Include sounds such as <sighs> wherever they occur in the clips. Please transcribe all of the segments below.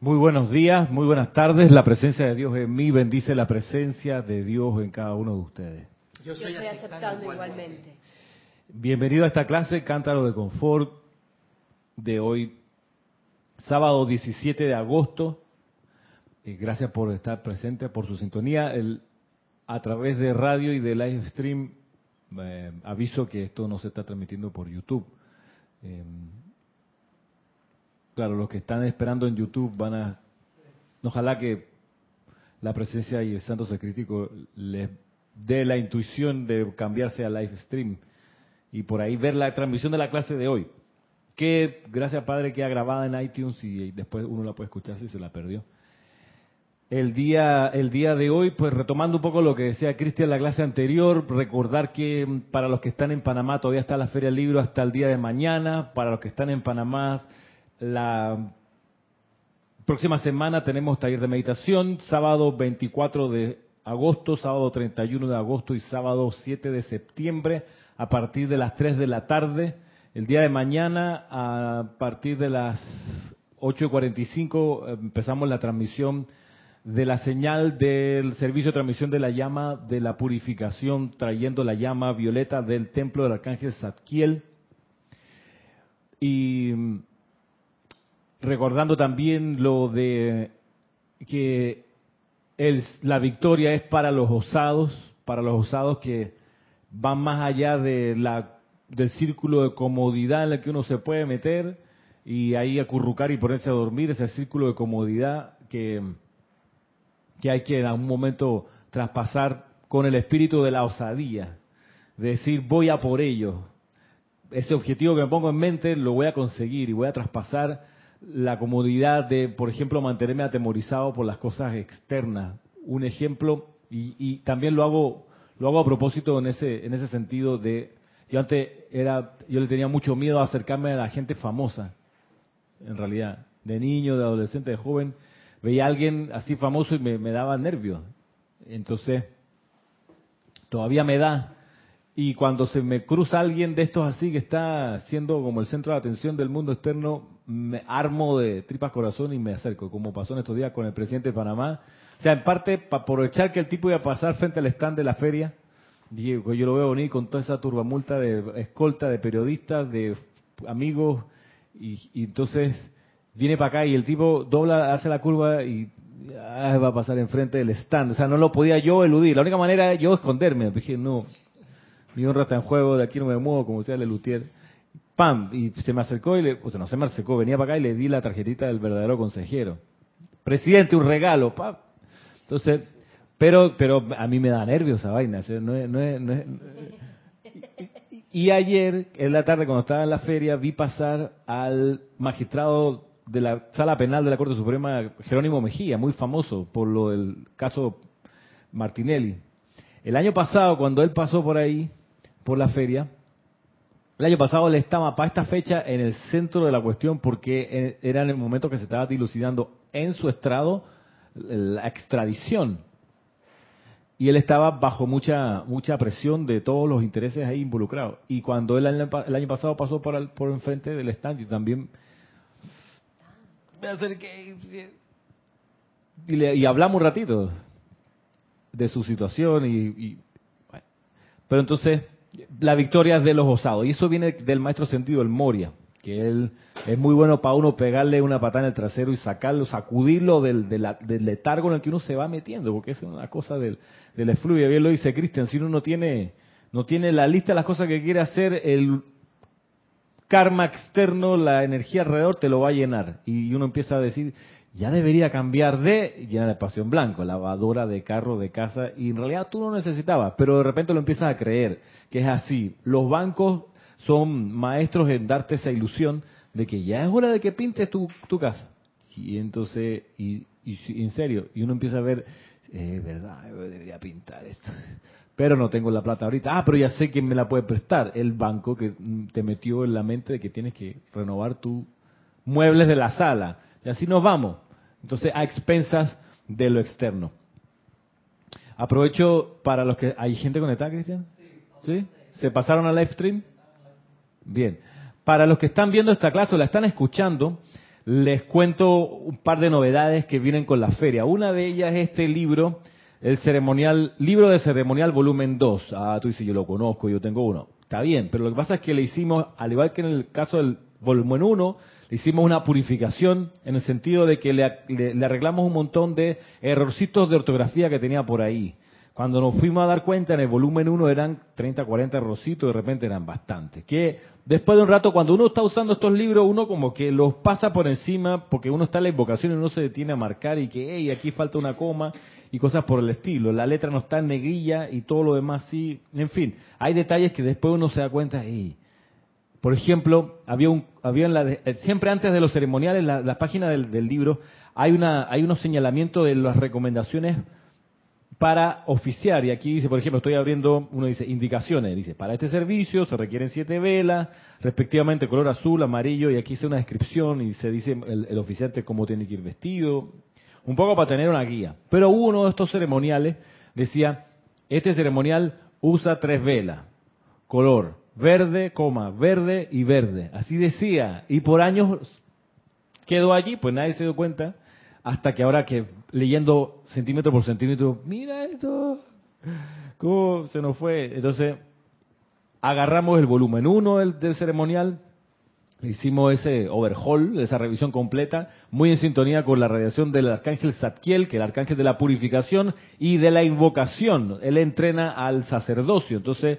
Muy buenos días, muy buenas tardes. La presencia de Dios en mí bendice la presencia de Dios en cada uno de ustedes. Yo estoy, aceptando igualmente. Bienvenido a esta clase Cántaro de Confort de hoy, sábado 17 de agosto. Y gracias por estar presente, por su sintonía. El, a través de radio y de live stream, eh, aviso que esto no se está transmitiendo por YouTube. Eh, claro, los que están esperando en YouTube van a... Ojalá que la presencia y el santo secrítico les dé la intuición de cambiarse a live stream y por ahí ver la transmisión de la clase de hoy. Que, gracias Padre, queda grabada en iTunes y después uno la puede escuchar si se la perdió. El día, el día de hoy, pues retomando un poco lo que decía Cristian en la clase anterior, recordar que para los que están en Panamá todavía está la Feria del Libro hasta el día de mañana, para los que están en Panamá la próxima semana tenemos taller de meditación, sábado 24 de agosto, sábado 31 de agosto y sábado 7 de septiembre a partir de las 3 de la tarde. El día de mañana a partir de las 8.45 empezamos la transmisión de la señal del servicio de transmisión de la llama de la purificación, trayendo la llama violeta del templo del arcángel Zadkiel. Y recordando también lo de que la victoria es para los osados, para los osados que van más allá de la, del círculo de comodidad en el que uno se puede meter y ahí acurrucar y ponerse a dormir, ese círculo de comodidad que, que hay que en algún momento traspasar con el espíritu de la osadía, de decir voy a por ello, ese objetivo que me pongo en mente lo voy a conseguir y voy a traspasar la comodidad de, por ejemplo, mantenerme atemorizado por las cosas externas. Un ejemplo, y, también lo hago, lo hago a propósito en ese, en ese sentido de, yo antes era, yo le tenía mucho miedo a acercarme a la gente famosa, en realidad, de niño, de adolescente, de joven, veía a alguien así famoso y me daba nervios. Entonces, todavía me da, y cuando se me cruza alguien de estos así que está siendo como el centro de atención del mundo externo, me armo de tripas corazón y me acerco, como pasó en estos días con el presidente de Panamá. O sea, en parte, para aprovechar que el tipo iba a pasar frente al stand de la feria, dije, yo lo veo venir con toda esa turbamulta de escolta, de periodistas, de amigos, y, entonces viene para acá y el tipo dobla, hace la curva y va a pasar enfrente del stand. O sea, no lo podía yo eludir. La única manera era yo esconderme. Dije, no, mi honra está en juego, de aquí no me muevo, como decía Lelutier. ¡Pam! Y se me acercó y le, o sea, no se me acercó, venía para acá y le di la tarjetita del verdadero consejero. Presidente, un regalo, ¡pam! Entonces, pero, pero a mí me da nervios esa vaina. y ayer, en la tarde, cuando estaba en la feria, vi pasar al magistrado de la sala penal de la Corte Suprema, Jerónimo Mejía, muy famoso por lo del caso Martinelli. El año pasado, cuando él pasó por ahí, por la feria. El año pasado él estaba para esta fecha en el centro de la cuestión porque eh, era en el momento que se estaba dilucidando en su estrado la extradición. Y él estaba bajo mucha mucha presión de todos los intereses ahí involucrados. Y cuando él el año pasado pasó por, el, por enfrente del stand y también me acerqué y, hablamos un ratito de su situación y bueno. pero entonces la victoria de los osados. Y eso viene del maestro sentido, el Moria, que él es muy bueno para uno pegarle una patada en el trasero y sacarlo, sacudirlo del, del, letargo en el que uno se va metiendo, porque es una cosa del, del efluvio. Bien lo dice Cristian, si uno no tiene, no tiene la lista de las cosas que quiere hacer, el karma externo, la energía alrededor te lo va a llenar. Y uno empieza a decir, ya debería cambiar de llenar espacio en blanco, lavadora de carro, de casa, y en realidad tú no necesitabas, pero de repente lo empiezas a creer, que es así. Los bancos son maestros en darte esa ilusión de que ya es hora de que pintes tu, tu casa. Y entonces, y, en serio, y uno empieza a ver, es verdad, debería pintar esto. Pero no tengo la plata ahorita. Ah, pero ya sé quién me la puede prestar. El banco que te metió en la mente de que tienes que renovar tus muebles de la sala y así nos vamos. Entonces, a expensas de lo externo. Aprovecho para los que... ¿Hay gente conectada, Cristian? Sí. ¿Se pasaron al live stream? Bien. Para los que están viendo esta clase o la están escuchando, les cuento un par de novedades que vienen con la feria. Una de ellas es este libro, el ceremonial, libro de ceremonial volumen 2. Ah, tú dices, yo lo conozco, yo tengo uno. Está bien, pero lo que pasa es que le hicimos, al igual que en el caso del volumen 1, hicimos una purificación en el sentido de que le, le arreglamos un montón de errorcitos de ortografía que tenía por ahí. Cuando nos fuimos a dar cuenta, en el volumen 1 eran 30, 40 rositos, de repente eran bastantes. Que después de un rato, cuando uno está usando estos libros, uno como que los pasa por encima, porque uno está en la invocación y uno se detiene a marcar y que, hey, aquí falta una coma y cosas por el estilo. La letra no está en negrilla y todo lo demás sí. En fin, hay detalles que después uno se da cuenta, hey, por ejemplo, había un, había en la eh, siempre antes de los ceremoniales, la, la página del, libro, hay una, hay unos señalamientos de las recomendaciones para oficiar. Y aquí dice, por ejemplo, estoy abriendo, uno dice indicaciones, dice, para este servicio se requieren siete velas, respectivamente color azul, amarillo, y aquí dice una descripción y se dice el, el oficiante cómo tiene que ir vestido, un poco para tener una guía. Pero uno de estos ceremoniales decía, este ceremonial usa tres velas, color verde, coma, verde y verde. Así decía. Y por años quedó allí, pues nadie se dio cuenta hasta que ahora que leyendo centímetro por centímetro, mira esto, cómo se nos fue. Entonces, agarramos el volumen 1 del, ceremonial, hicimos ese overhaul, esa revisión completa, muy en sintonía con la radiación del arcángel Zadkiel, que es el arcángel de la purificación y de la invocación. Él entrena al sacerdocio. Entonces,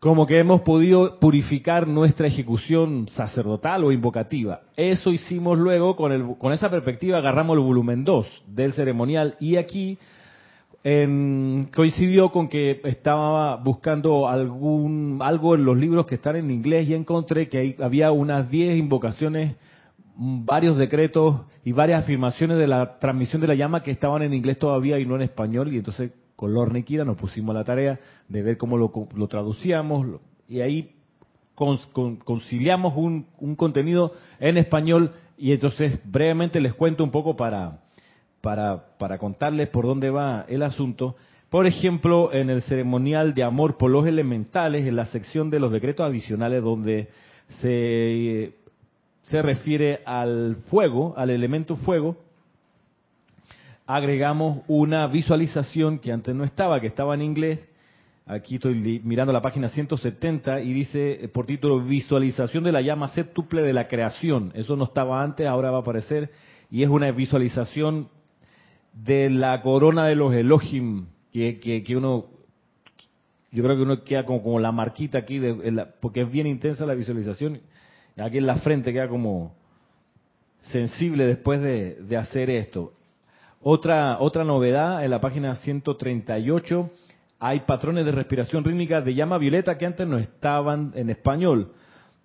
como que hemos podido purificar nuestra ejecución sacerdotal o invocativa. Eso hicimos luego con, el, con esa perspectiva, agarramos el volumen 2 del ceremonial y aquí coincidió con que estaba buscando algún algo en los libros que están en inglés y encontré que había unas 10 invocaciones, varios decretos y varias afirmaciones de la transmisión de la llama que estaban en inglés todavía y no en español y entonces con Lorne Kira nos pusimos la tarea de ver cómo lo, lo traducíamos y ahí conciliamos un, un, contenido en español y entonces brevemente les cuento un poco para, para, para contarles por dónde va el asunto. Por ejemplo, en el ceremonial de amor por los elementales, en la sección de los decretos adicionales donde se, se refiere al fuego, al elemento fuego, agregamos una visualización que antes no estaba, que estaba en inglés. Aquí estoy mirando la página 170 y dice eh, por título Visualización de la llama séptuple de la creación. Eso no estaba antes, ahora va a aparecer. Y es una visualización de la corona de los Elohim, que, uno, yo creo que uno queda como, la marquita aquí, de, porque es bien intensa la visualización. Aquí en la frente queda como sensible después de, de hacer esto. Otra, otra novedad en la página 138, hay patrones de respiración rítmica de llama violeta que antes no estaban en español.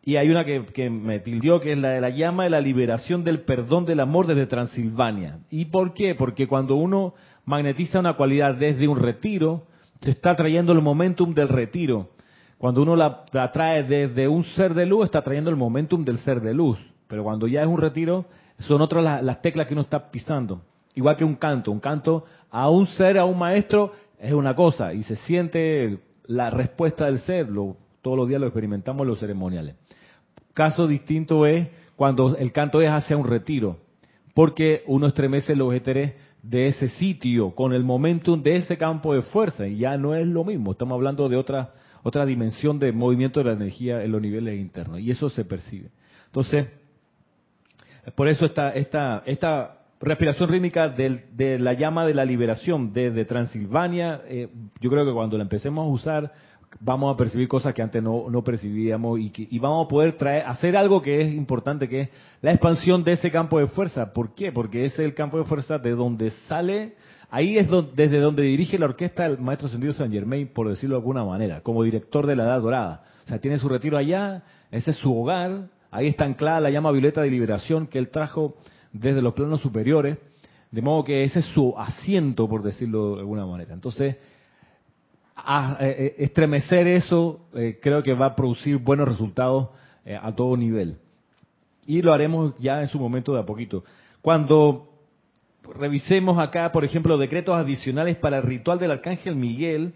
Y hay una que, me tildió, que es la de la llama de la liberación del perdón del amor desde Transilvania. ¿Y por qué? Porque cuando uno magnetiza una cualidad desde un retiro, se está trayendo el momentum del retiro. Cuando uno la, trae desde un ser de luz, está trayendo el momentum del ser de luz. Pero cuando ya es un retiro, son otras las teclas que uno está pisando. Igual que un canto, un canto a un ser, a un maestro, es una cosa. Y se siente la respuesta del ser, todos los días lo experimentamos en los ceremoniales. Caso distinto es cuando el canto es hacia un retiro, porque uno estremece los éteres de ese sitio con el momentum de ese campo de fuerza. Y ya no es lo mismo, estamos hablando de otra otra dimensión de movimiento de la energía en los niveles internos. Y eso se percibe. Entonces, por eso esta esta esta respiración rítmica de la llama de la liberación desde Transilvania, eh, yo creo que cuando la empecemos a usar vamos a percibir cosas que antes no, no percibíamos y, que, y vamos a poder traer, hacer algo que es importante, que es la expansión de ese campo de fuerza. ¿Por qué? Porque ese es el campo de fuerza de donde sale, ahí es desde donde dirige la orquesta el maestro Sendido San Germain, por decirlo de alguna manera, como director de la Edad Dorada. O sea, tiene su retiro allá, ese es su hogar, ahí está anclada la llama violeta de liberación que él trajo desde los planos superiores, de modo que ese es su asiento, por decirlo de alguna manera. Entonces, eh, eh, estremecer eso eh, creo que va a producir buenos resultados a todo nivel. Y lo haremos ya en su momento de a poquito. Cuando revisemos acá, por ejemplo, decretos adicionales para el ritual del Arcángel Miguel,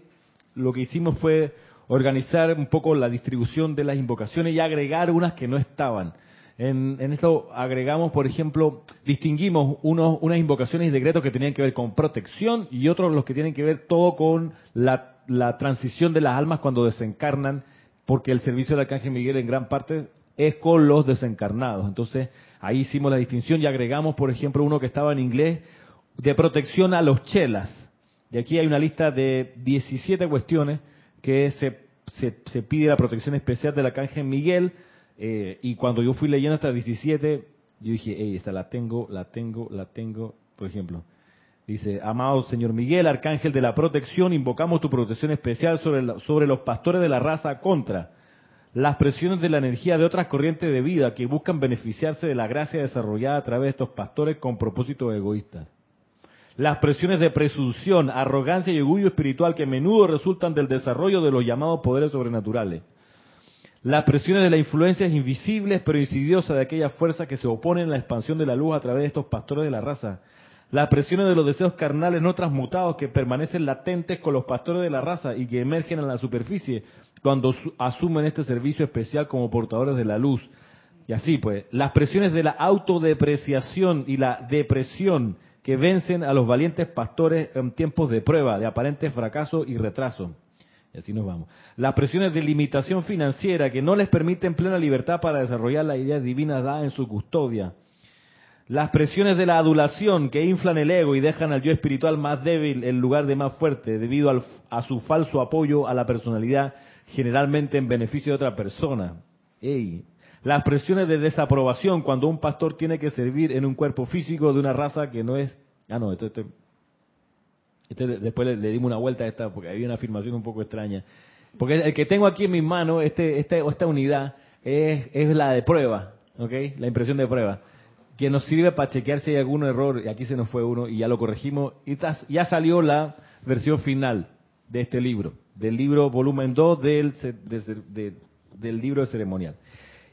lo que hicimos fue organizar un poco la distribución de las invocaciones y agregar unas que no estaban. En, esto agregamos, por ejemplo, distinguimos unos, unas invocaciones y decretos que tenían que ver con protección y otros los que tienen que ver todo con la, transición de las almas cuando desencarnan, porque el servicio del Arcángel Miguel en gran parte es con los desencarnados. Entonces, ahí hicimos la distinción y agregamos, por ejemplo, uno que estaba en inglés, de protección a los chelas. Y aquí hay una lista de 17 cuestiones que se, se, pide la protección especial del Arcángel Miguel. Eh, y cuando yo fui leyendo estas 17, yo dije, hey, esta la tengo, la tengo, la tengo. Por ejemplo, dice, amado Señor Miguel, Arcángel de la protección, invocamos tu protección especial sobre, sobre los pastores de la raza contra las presiones de la energía de otras corrientes de vida que buscan beneficiarse de la gracia desarrollada a través de estos pastores con propósitos egoístas. Las presiones de presunción, arrogancia y orgullo espiritual que a menudo resultan del desarrollo de los llamados poderes sobrenaturales. Las presiones de las influencias invisibles pero insidiosas de aquellas fuerzas que se oponen a la expansión de la luz a través de estos pastores de la raza las presiones de los deseos carnales no transmutados que permanecen latentes con los pastores de la raza y que emergen en la superficie cuando asumen este servicio especial como portadores de la luz. Y así pues, las presiones de la autodepreciación y la depresión que vencen a los valientes pastores en tiempos de prueba, de aparente fracaso y retraso. Y así nos vamos. Las presiones de limitación financiera que no les permiten plena libertad para desarrollar la idea divina da en su custodia las presiones de la adulación que inflan el ego y dejan al yo espiritual más débil en lugar de más fuerte debido a su falso apoyo a la personalidad, generalmente en beneficio de otra persona. Las presiones de desaprobación cuando un pastor tiene que servir en un cuerpo físico de una raza que no es... Ah, no, esto, después le, dimos una vuelta a esta porque había una afirmación un poco extraña. Porque el que tengo aquí en mis manos, este, este, esta unidad, es, es la de prueba, ¿ok? La impresión de prueba que nos sirve para chequear si hay algún error, y aquí se nos fue uno, y ya lo corregimos, y ya salió la versión final de este libro, del libro volumen 2 del, del libro de ceremonial.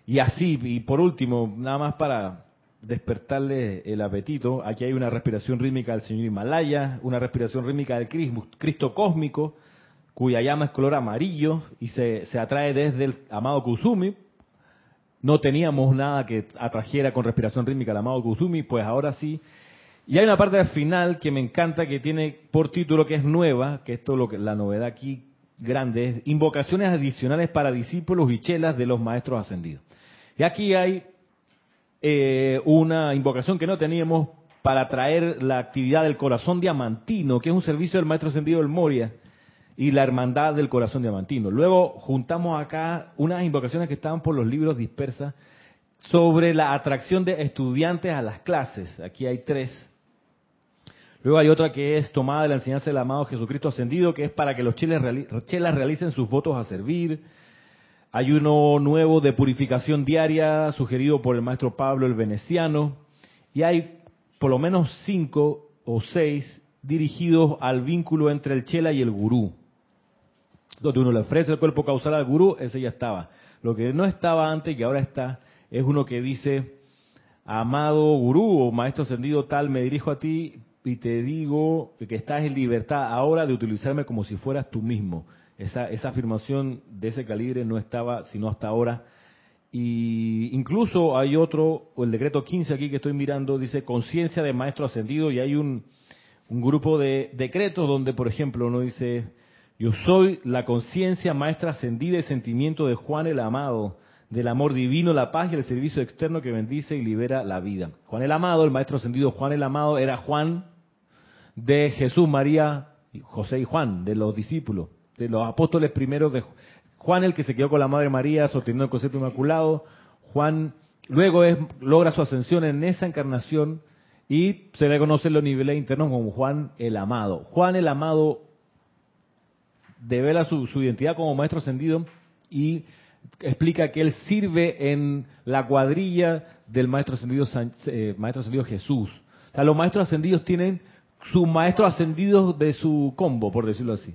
Y así, y por último, nada más para despertarle el apetito, aquí hay una respiración rítmica del señor Himalaya, una respiración rítmica del Cristo cósmico, cuya llama es color amarillo y se, se atrae desde el amado Kusumi, no teníamos nada que atrajera con respiración rítmica al amado Kusumi, pues ahora sí. Y hay una parte al final que me encanta, que tiene por título que es nueva, que esto es lo que la novedad aquí grande es invocaciones adicionales para discípulos y chelas de los maestros ascendidos. Y aquí hay eh, una invocación que no teníamos para traer la actividad del corazón diamantino, que es un servicio del maestro ascendido del Moria, y la hermandad del corazón diamantino. Luego juntamos acá unas invocaciones que estaban por los libros dispersas sobre la atracción de estudiantes a las clases. Aquí hay tres. Luego hay otra que es tomada de la enseñanza del amado Jesucristo ascendido, que es para que los chelas, realicen sus votos a servir. Hay uno nuevo de purificación diaria, sugerido por el maestro Pablo el Veneciano. Y hay por lo menos cinco o seis dirigidos al vínculo entre el chela y el gurú donde uno le ofrece el cuerpo causal al gurú, ese ya estaba. Lo que no estaba antes y que ahora está, es uno que dice, amado gurú o maestro ascendido tal, me dirijo a ti y te digo que estás en libertad ahora de utilizarme como si fueras tú mismo. Esa, esa afirmación de ese calibre no estaba sino hasta ahora. Y incluso hay otro, el decreto 15 aquí que estoy mirando, dice conciencia de maestro ascendido y hay un, un grupo de decretos donde, por ejemplo, uno dice yo soy la conciencia maestra ascendida y sentimiento de Juan el Amado, del amor divino, la paz y el servicio externo que bendice y libera la vida. Juan el Amado, el maestro ascendido Juan el Amado, era Juan de Jesús, María, José y Juan, de los discípulos, de los apóstoles primeros de Juan el que se quedó con la Madre María sosteniendo el concepto inmaculado. Juan luego es, logra su ascensión en esa encarnación y se le conoce los niveles internos como Juan el Amado. Juan el Amado devela su, identidad como maestro ascendido y explica que él sirve en la cuadrilla del maestro ascendido, eh, maestro ascendido Jesús. O sea, los maestros ascendidos tienen su maestro ascendido de su combo, por decirlo así.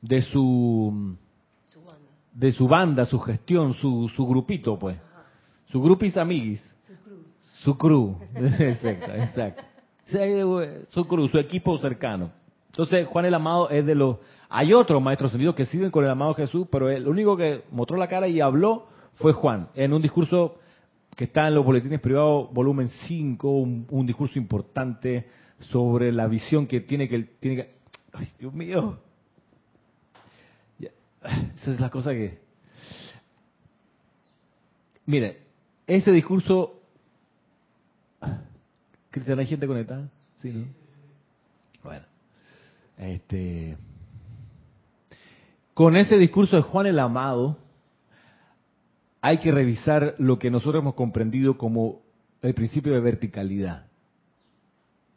De su, de su banda, su gestión, su, su grupito, pues. Su grupis amiguis. Su crew. <laughs> exacto, exacto. Su crew, su equipo cercano. Entonces, Juan el Amado es de los hay otros maestros ascendidos que sirven con el amado Jesús, pero el único que mostró la cara y habló fue Juan, en un discurso que está en los boletines privados, volumen 5, un, discurso importante sobre la visión que tiene que... Tiene que ¡Ay, Dios mío! <sighs> Esa es la cosa que... Mire, ese discurso... <sighs> Cristian, ¿hay gente conectada? Sí, ¿no? Bueno. Este... Con ese discurso de Juan el Amado, hay que revisar lo que nosotros hemos comprendido como el principio de verticalidad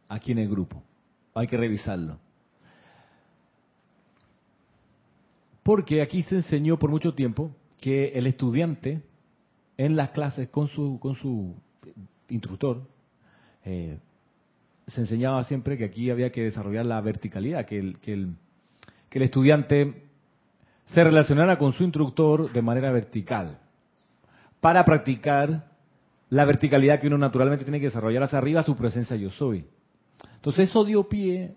aquí en el grupo. Hay que revisarlo. Porque aquí se enseñó por mucho tiempo que el estudiante en las clases con su, con su instructor eh, se enseñaba siempre que aquí había que desarrollar la verticalidad, que el, que el, que el estudiante se relacionara con su instructor de manera vertical para practicar la verticalidad que uno naturalmente tiene que desarrollar hacia arriba, su presencia yo soy. Entonces eso dio pie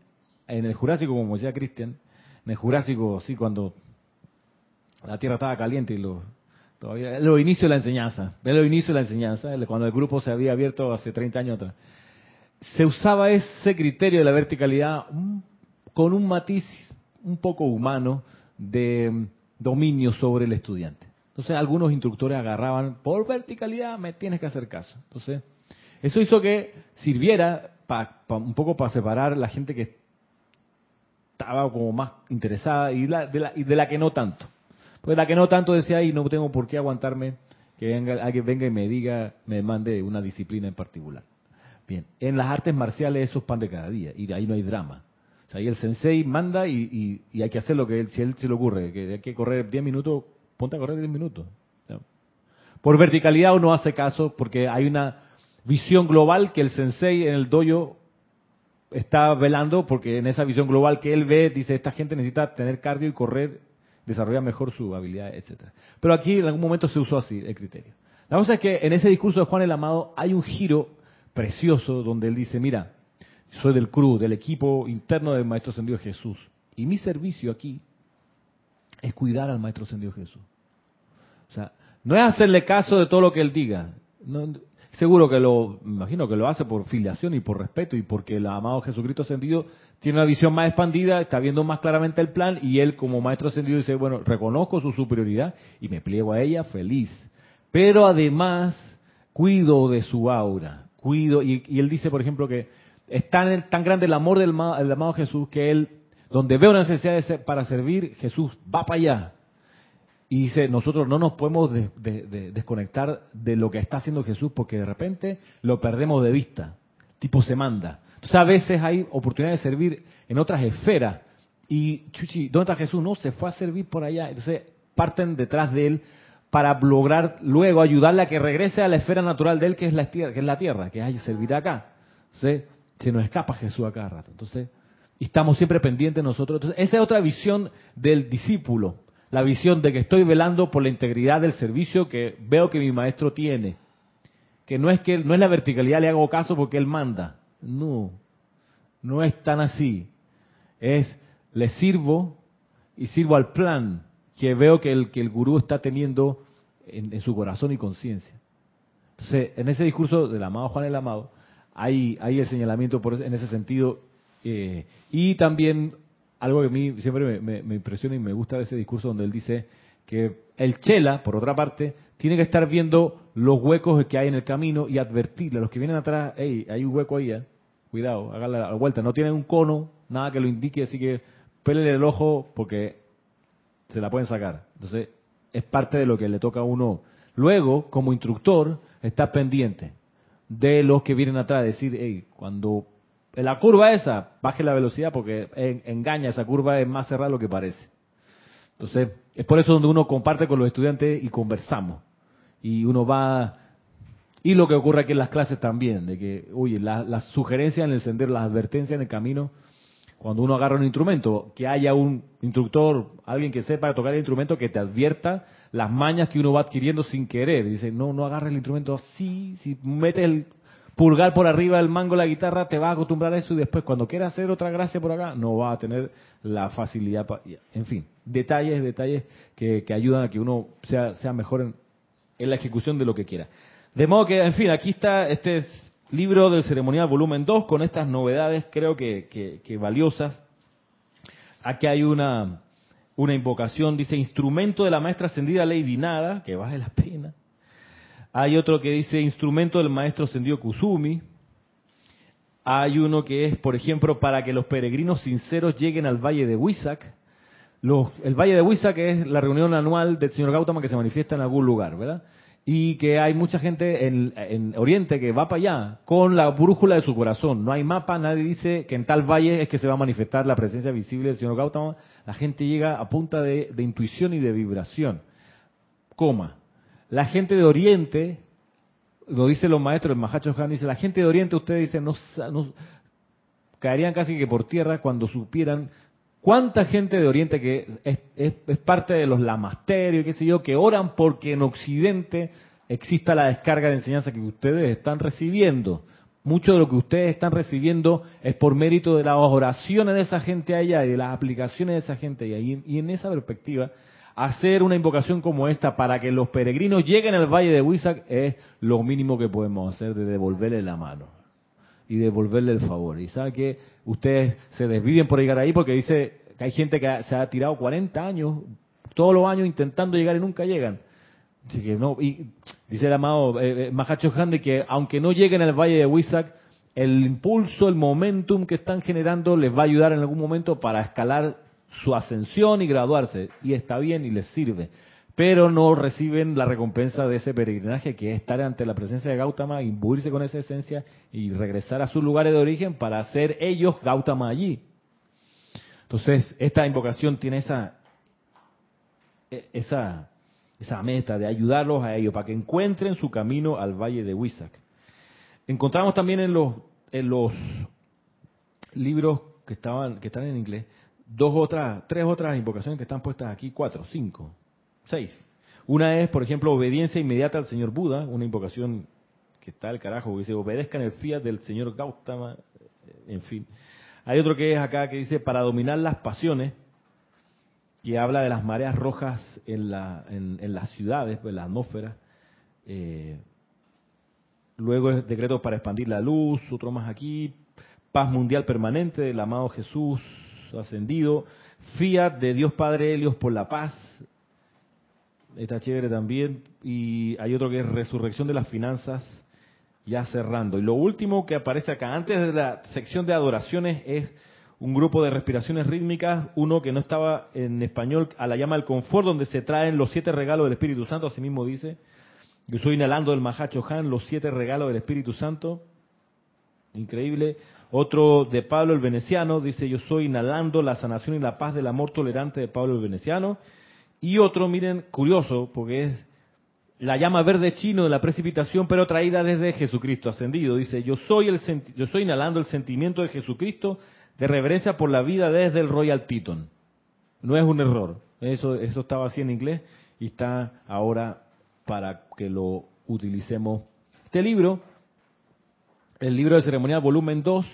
en el Jurásico, como decía Cristian, en el Jurásico, sí, cuando la Tierra estaba caliente y lo, todavía, los inicios de la enseñanza, de los inicios de la enseñanza, cuando el grupo se había abierto hace 30 años atrás, se usaba ese criterio de la verticalidad con un matiz un poco humano de dominio sobre el estudiante. Entonces algunos instructores agarraban, por verticalidad me tienes que hacer caso. Entonces, eso hizo que sirviera un poco para separar la gente que estaba como más interesada y, de, la, y de la que no tanto. Pues la que no tanto decía, y no tengo por qué aguantarme que venga, alguien venga y me diga, me mande una disciplina en particular. Bien, en las artes marciales eso es pan de cada día, y ahí no hay drama. O sea, ahí el sensei manda y, hay que hacer lo que él, si él se le ocurre, que hay que correr 10 minutos, ponte a correr 10 minutos. Por verticalidad uno hace caso porque hay una visión global que el sensei en el dojo está velando porque en esa visión global que él ve dice esta gente necesita tener cardio y correr, desarrollar mejor su habilidad, etcétera. Pero aquí en algún momento se usó así el criterio. La cosa es que en ese discurso de Juan el Amado hay un giro precioso donde él dice, mira, soy del CRU, del equipo interno del Maestro Ascendido Jesús, y mi servicio aquí es cuidar al Maestro Ascendido Jesús. O sea, no es hacerle caso de todo lo que él diga. Seguro que lo, imagino que lo hace por filiación y por respeto y porque el amado Jesucristo ascendido tiene una visión más expandida, está viendo más claramente el plan y él como maestro ascendido dice, bueno, reconozco su superioridad y me pliego a ella feliz. Pero además cuido de su aura, cuido, y, él dice, por ejemplo, que es tan, tan grande el amor del, del amado Jesús que él donde veo una necesidad para servir, Jesús va para allá. Y dice, nosotros no nos podemos desconectar de lo que está haciendo Jesús porque de repente lo perdemos de vista. Tipo se manda. Entonces a veces hay oportunidad de servir en otras esferas. Y, chuchi, ¿dónde está Jesús? No, se fue a servir por allá. Entonces parten detrás de él para lograr luego ayudarle a que regrese a la esfera natural de él, que es la tierra, que es la tierra, que hay servir acá. Entonces, se nos escapa Jesús a rato. Entonces, estamos siempre pendientes nosotros. Entonces, esa es otra visión del discípulo, la visión de que estoy velando por la integridad del servicio que veo que mi maestro tiene. Que no es que no es la verticalidad, le hago caso porque él manda. No, no es tan así. Es, le sirvo y sirvo al plan que veo que el, que el gurú está teniendo en, su corazón y conciencia. Entonces, en ese discurso del amado Juan el Amado, hay, hay el señalamiento por, en ese sentido eh, y también algo que a mí siempre me, impresiona y me gusta de ese discurso donde él dice que el chela, por otra parte, tiene que estar viendo los huecos que hay en el camino y advertirle a los que vienen atrás, hey, hay un hueco ahí, eh, cuidado, hágale la vuelta, no tiene un cono, nada que lo indique, así que pélele el ojo porque se la pueden sacar. Entonces, es parte de lo que le toca a uno. Luego, como instructor, está pendiente de los que vienen atrás, decir, hey, cuando la curva esa, baje la velocidad porque engaña, esa curva es más cerrada de lo que parece. Entonces, es por eso donde uno comparte con los estudiantes y conversamos. Y uno va... Y lo que ocurre aquí en las clases también, de que, oye, las sugerencias en el sendero, las advertencias en el camino, cuando uno agarra un instrumento, que haya un instructor, alguien que sepa tocar el instrumento, que te advierta las mañas que uno va adquiriendo sin querer. Dice, no, no agarres el instrumento así, si metes el pulgar por arriba del mango de la guitarra, te va a acostumbrar a eso y después cuando quieras hacer otra gracia por acá, no va a tener la facilidad. en fin, detalles, detalles que, ayudan a que uno sea, sea mejor en, la ejecución de lo que quiera. De modo que, en fin, aquí está este libro del ceremonial volumen 2 con estas novedades, creo que, que valiosas. Aquí hay una, una invocación, dice instrumento de la maestra ascendida Lady Nada, que vale la pena. Hay otro que dice instrumento del maestro ascendido Kusumi. Hay uno que es, por ejemplo, para que los peregrinos sinceros lleguen al Valle de Huizac. el Valle de Huizac es la reunión anual del señor Gautama que se manifiesta en algún lugar, ¿verdad? y que hay mucha gente en, Oriente que va para allá con la brújula de su corazón. No hay mapa, nadie dice que en tal valle es que se va a manifestar la presencia visible del señor Gautama. La gente llega a punta de, intuición y de vibración. Coma. La gente de Oriente, lo dicen los maestros, el Mahacho Han dice, la gente de Oriente, ustedes dicen, no, no caerían casi que por tierra cuando supieran ¿Cuánta gente de Oriente que es, parte de los lamasterios, qué sé yo, que oran porque en Occidente exista la descarga de enseñanza que ustedes están recibiendo? Mucho de lo que ustedes están recibiendo es por mérito de las oraciones de esa gente allá y de las aplicaciones de esa gente allá. Y, en esa perspectiva, hacer una invocación como esta para que los peregrinos lleguen al Valle de Huizac es lo mínimo que podemos hacer de devolverle la mano y devolverle el favor. Y sabe que ustedes se desviven por llegar ahí porque dice que hay gente que se ha tirado 40 años, todos los años intentando llegar y nunca llegan. que no, y dice el amado eh, eh Mahacho que aunque no lleguen al valle de Huizac, el impulso, el momentum que están generando les va a ayudar en algún momento para escalar su ascensión y graduarse. Y está bien y les sirve pero no reciben la recompensa de ese peregrinaje que es estar ante la presencia de Gautama, imbuirse con esa esencia y regresar a sus lugares de origen para hacer ellos Gautama allí. Entonces, esta invocación tiene esa, e, esa, esa meta de ayudarlos a ellos para que encuentren su camino al valle de Huizac. Encontramos también en los, en los libros que, estaban, que están en inglés dos otras, tres otras invocaciones que están puestas aquí, cuatro, cinco, Seis. Una es, por ejemplo, obediencia inmediata al señor Buda, una invocación que está al carajo, que dice, obedezcan el fiat del señor Gautama, en fin. Hay otro que es acá que dice, para dominar las pasiones, que habla de las mareas rojas en, la, en, las ciudades, en la atmósfera. Eh, luego es decreto para expandir la luz, otro más aquí, paz mundial permanente del amado Jesús ascendido, fiat de Dios Padre Helios por la paz, está chévere también. Y hay otro que es Resurrección de las Finanzas, ya cerrando. Y lo último que aparece acá, antes de la sección de adoraciones, es un grupo de respiraciones rítmicas, uno que no estaba en español, a la llama del confort, donde se traen los siete regalos del Espíritu Santo, así mismo dice. Yo estoy inhalando del Mahacho Han, los siete regalos del Espíritu Santo. Increíble. Otro de Pablo el Veneciano, dice, yo soy inhalando la sanación y la paz del amor tolerante de Pablo el Veneciano. Y otro, miren, curioso, porque es la llama verde chino de la precipitación, pero traída desde Jesucristo ascendido. Dice, yo soy, el, yo soy inhalando el sentimiento de Jesucristo de reverencia por la vida desde el Royal Teton. No es un error. Eso, eso estaba así en inglés y está ahora para que lo utilicemos. Este libro, el libro de ceremonial volumen 2,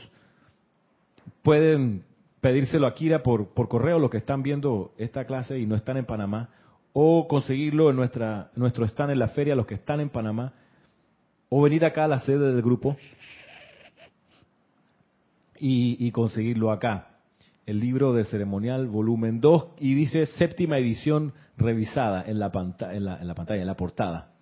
pueden pedírselo a Kira por, por correo, los que están viendo esta clase y no están en Panamá, o conseguirlo en nuestra, nuestro stand en la feria, los que están en Panamá, o venir acá a la sede del grupo y, conseguirlo acá. El libro de ceremonial, volumen 2, y dice séptima edición revisada en la, en la, en la pantalla, en la portada.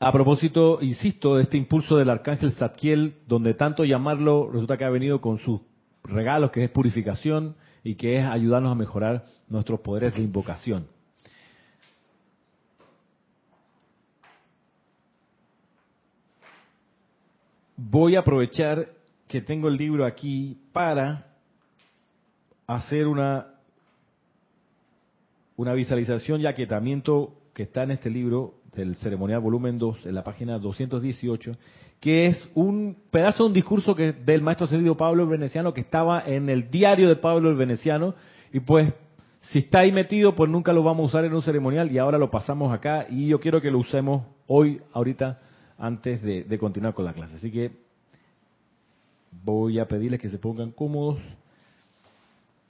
A propósito, insisto, de este impulso del arcángel Zadkiel, donde tanto llamarlo, resulta que ha venido con sus regalos, que es purificación y que es ayudarnos a mejorar nuestros poderes de invocación. Voy a aprovechar que tengo el libro aquí para hacer una, una visualización y aquietamiento que está en este libro del ceremonial volumen 2, en la página 218, que es un pedazo de un discurso que del maestro Sergio Pablo el Veneciano que estaba en el diario de Pablo el Veneciano y pues si está ahí metido pues nunca lo vamos a usar en un ceremonial y ahora lo pasamos acá y yo quiero que lo usemos hoy, ahorita, antes de, continuar con la clase. Así que voy a pedirles que se pongan cómodos.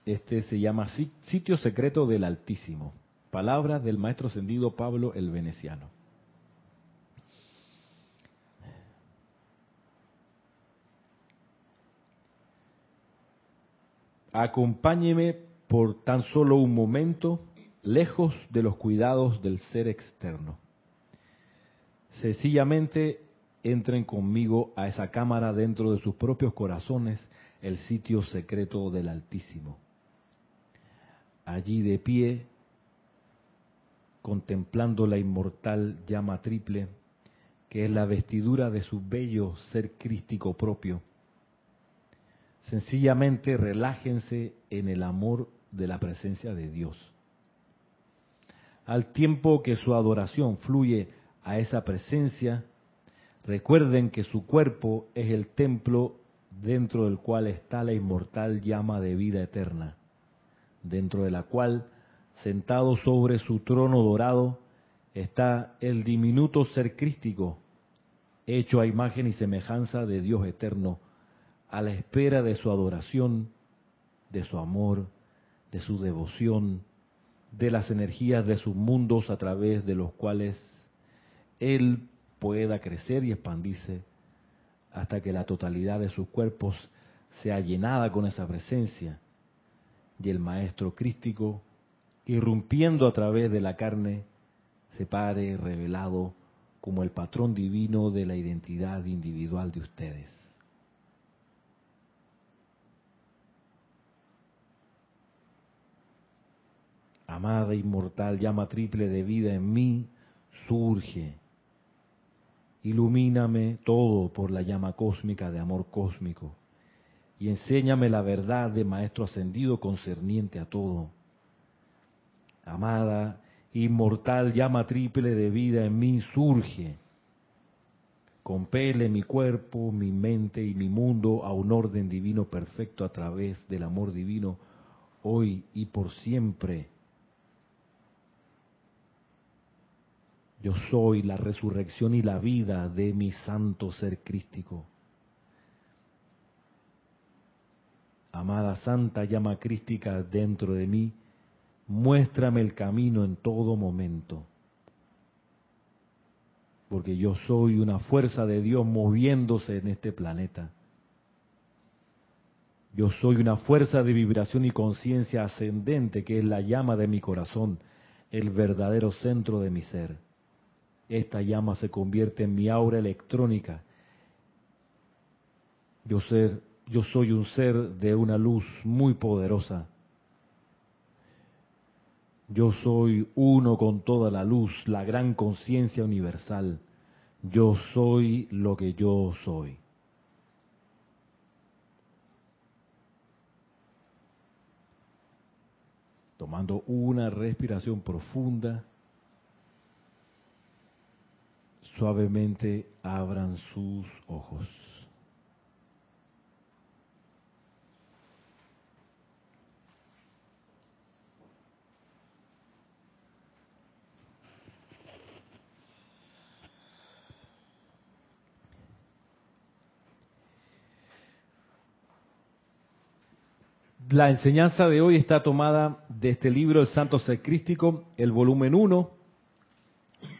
Este se llama Sitio Secreto del Altísimo. Palabras del maestro ascendido Pablo el Veneciano. Acompáñeme por tan solo un momento lejos de los cuidados del ser externo. Sencillamente entren conmigo a esa cámara dentro de sus propios corazones, el sitio secreto del Altísimo. Allí de pie, contemplando la inmortal llama triple, que es la vestidura de su bello ser crístico propio. Sencillamente relájense en el amor de la presencia de Dios. Al tiempo que su adoración fluye a esa presencia, recuerden que su cuerpo es el templo dentro del cual está la inmortal llama de vida eterna, dentro de la cual, sentado sobre su trono dorado, está el diminuto ser crístico, hecho a imagen y semejanza de Dios eterno, a la espera de su adoración, de su amor, de su devoción, de las energías de sus mundos a través de los cuales Él pueda crecer y expandirse hasta que la totalidad de sus cuerpos sea llenada con esa presencia y el Maestro Crístico, irrumpiendo a través de la carne, se pare revelado como el patrón divino de la identidad individual de ustedes. Amada inmortal llama triple de vida en mí, surge. Ilumíname todo por la llama cósmica de amor cósmico y enséñame la verdad de Maestro ascendido concerniente a todo. Amada, inmortal llama triple de vida en mí surge. Compele mi cuerpo, mi mente y mi mundo a un orden divino perfecto a través del amor divino, hoy y por siempre Yo soy la resurrección y la vida de mi santo ser crístico. Amada Santa llama crística dentro de mí, muéstrame el camino en todo momento. Porque yo soy una fuerza de Dios moviéndose en este planeta. Yo soy una fuerza de vibración y conciencia ascendente que es la llama de mi corazón, el verdadero centro de mi ser. Esta llama se convierte en mi aura electrónica. Yo, ser, yo soy un ser de una luz muy poderosa. Yo soy uno con toda la luz, la gran conciencia universal. Yo soy lo que yo soy. Tomando una respiración profunda. Suavemente abran sus ojos. La enseñanza de hoy está tomada de este libro, El Santo Secrístico, el volumen 1,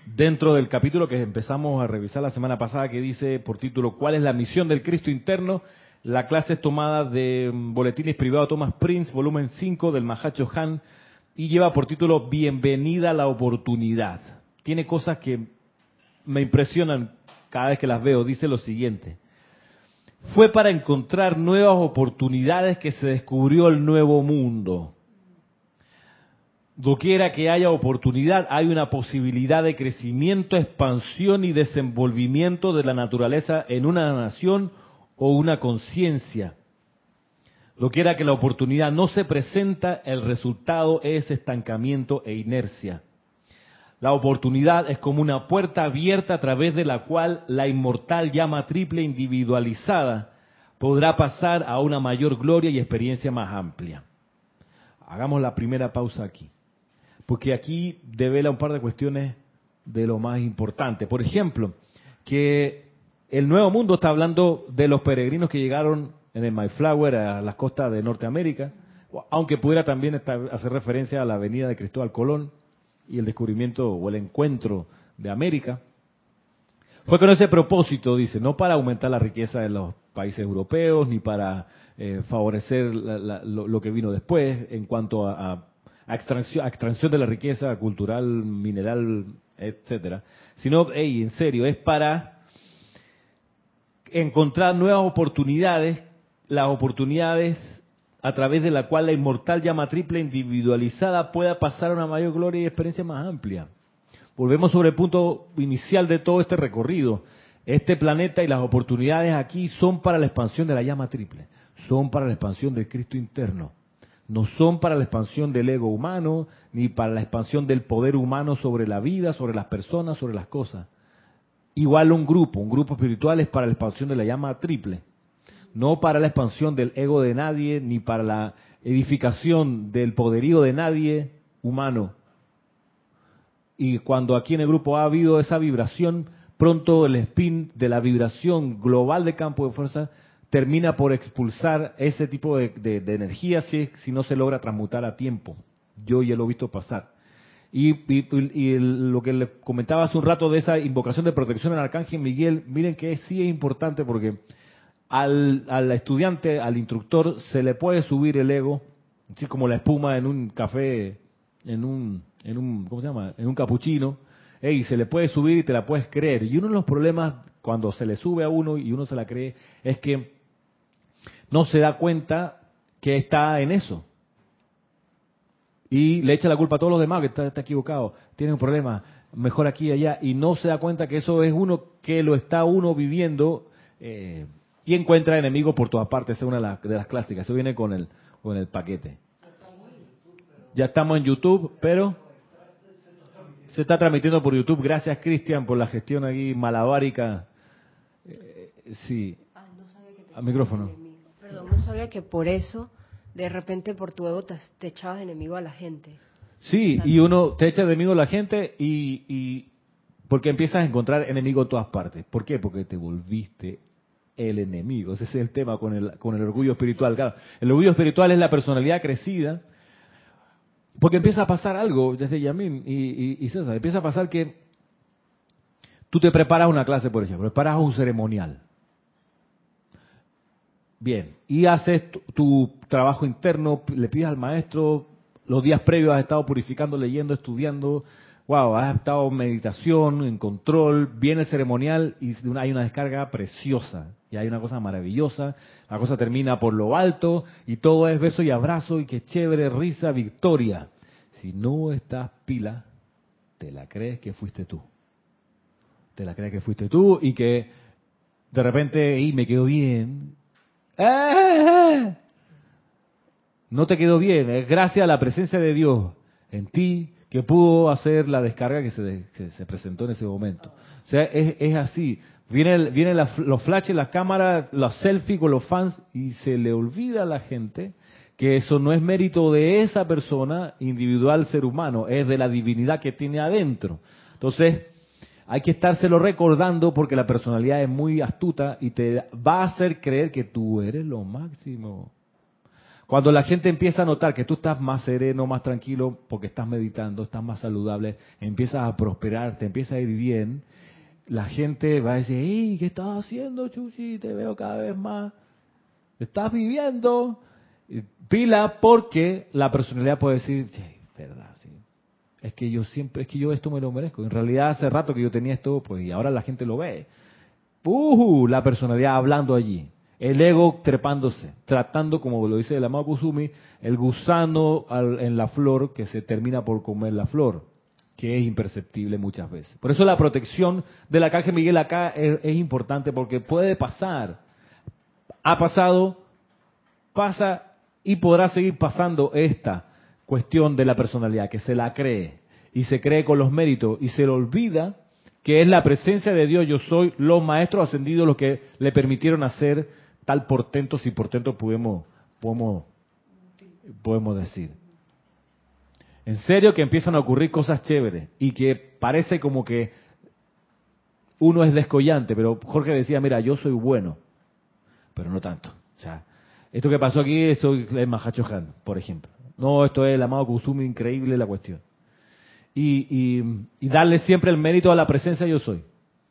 dentro del capítulo que empezamos a revisar la semana pasada, que dice por título ¿Cuál es la misión del Cristo interno? La clase es tomada de mm, Boletines Privados Thomas Prince, volumen 5 del Mahacho Han, y lleva por título Bienvenida a la oportunidad. Tiene cosas que me impresionan cada vez que las veo. Dice lo siguiente. Fue para encontrar nuevas oportunidades que se descubrió el nuevo mundo. Doquiera que haya oportunidad, hay una posibilidad de crecimiento, expansión y desenvolvimiento de la naturaleza en una nación o una conciencia. Doquiera que la oportunidad no se presenta, el resultado es estancamiento e inercia. La oportunidad es como una puerta abierta a través de la cual la inmortal llama triple individualizada podrá pasar a una mayor gloria y experiencia más amplia. Hagamos la primera pausa aquí porque aquí devela un par de cuestiones de lo más importante. Por ejemplo, que el Nuevo Mundo está hablando de los peregrinos que llegaron en el Mayflower a las costas de Norteamérica, aunque pudiera también hacer referencia a la venida de Cristóbal Colón y el descubrimiento o el encuentro de América. Fue con ese propósito, dice, no para aumentar la riqueza de los países europeos, ni para eh, favorecer lo, que vino después en cuanto a, extracción, extracción, de la riqueza cultural, mineral, etcétera, sino, hey, en serio, es para encontrar nuevas oportunidades, las oportunidades a través de la cual la inmortal llama triple individualizada pueda pasar a una mayor gloria y experiencia más amplia. Volvemos sobre el punto inicial de todo este recorrido. Este planeta y las oportunidades aquí son para la expansión de la llama triple, son para la expansión del Cristo interno, no son para la expansión del ego humano, ni para la expansión del poder humano sobre la vida, sobre las personas, sobre las cosas. Igual un grupo, un grupo espiritual es para la expansión de la llama triple, no para la expansión del ego de nadie, ni para la edificación del poderío de nadie humano. Y cuando aquí en el grupo ha habido esa vibración, pronto el spin de la vibración global de campo de fuerza termina por expulsar ese tipo de, energía si, si, no se logra transmutar a tiempo. Yo ya lo he visto pasar. Y, lo que le comentaba hace un rato de esa invocación de protección al arcángel Miguel, miren que sí es importante porque al, al estudiante, al instructor, se le puede subir el ego, así como la espuma en un café, en un, en un ¿cómo se llama? En un capuchino y se le puede subir y te la puedes creer. Y uno de los problemas cuando se le sube a uno y uno se la cree es que no se da cuenta que está en eso. Y le echa la culpa a todos los demás que está, equivocado, tiene un problema, mejor aquí y allá, y no se da cuenta que eso es uno que lo está uno viviendo eh, y encuentra enemigos por todas partes. Esa es una de las, clásicas, eso viene con el, con el paquete. Ya estamos en YouTube, pero se está transmitiendo por YouTube. Gracias, Cristian, por la gestión aquí malabárica. Eh, sí. Ah, Al micrófono. Perdón, no sabía que por eso, de repente, por tu ego te, echabas enemigo a la gente. Sí, y uno te echa enemigo a la gente y, y porque empiezas a encontrar enemigos en todas partes. ¿Por qué? Porque te volviste el enemigo. Ese es el tema con el, con el orgullo espiritual. Claro, el orgullo espiritual es la personalidad crecida porque empieza a pasar algo, desde Yamín y, y, César, empieza a pasar que tú te preparas una clase, por ejemplo, preparas un ceremonial. Bien, y haces tu, trabajo interno, le pides al maestro, los días previos has estado purificando, leyendo, estudiando, wow, has estado en meditación, en control, viene el ceremonial y hay una descarga preciosa y hay una cosa maravillosa, la cosa termina por lo alto y todo es beso y abrazo y que chévere, risa, victoria. Si no estás pila, te la crees que fuiste tú. Te la crees que fuiste tú y que de repente, y me quedó bien. ¡Eh! No te quedó bien, es gracias a la presencia de Dios en ti que pudo hacer la descarga que se, presentó en ese momento. O sea, es, así. Vienen viene los flashes, las cámaras, los selfies con los fans y se le olvida a la gente que eso no es mérito de esa persona individual ser humano, es de la divinidad que tiene adentro. Entonces, hay que estárselo recordando porque la personalidad es muy astuta y te va a hacer creer que tú eres lo máximo. Cuando la gente empieza a notar que tú estás más sereno, más tranquilo, porque estás meditando, estás más saludable, empiezas a prosperar, te empieza a ir bien, la gente va a decir, ¡Ey, ¿qué estás haciendo, Chuchi? Te veo cada vez más. ¿Estás viviendo? Pila porque la personalidad puede decir, verdad. Es que yo siempre, es que yo esto me lo merezco. En realidad hace rato que yo tenía esto, pues y ahora la gente lo ve. Uh, la personalidad hablando allí. El ego trepándose, tratando, como lo dice el amado Kusumi, el gusano en la flor que se termina por comer la flor, que es imperceptible muchas veces. Por eso la protección del arcángel Miguel acá es importante porque puede pasar. Ha pasado, pasa y podrá seguir pasando esta cuestión de la personalidad, que se la cree y se cree con los méritos y se le olvida que es la presencia de Dios, yo soy, los maestros ascendidos los que le permitieron hacer tal portento, si portento podemos, podemos, podemos decir. En serio que empiezan a ocurrir cosas chéveres y que parece como que uno es descollante, pero Jorge decía, mira, yo soy bueno, pero no tanto. O sea, esto que pasó aquí, eso es Mahacho Han, por ejemplo. No, esto es el amado Kusumi, increíble la cuestión. Y, y, darle siempre el mérito a la presencia yo soy.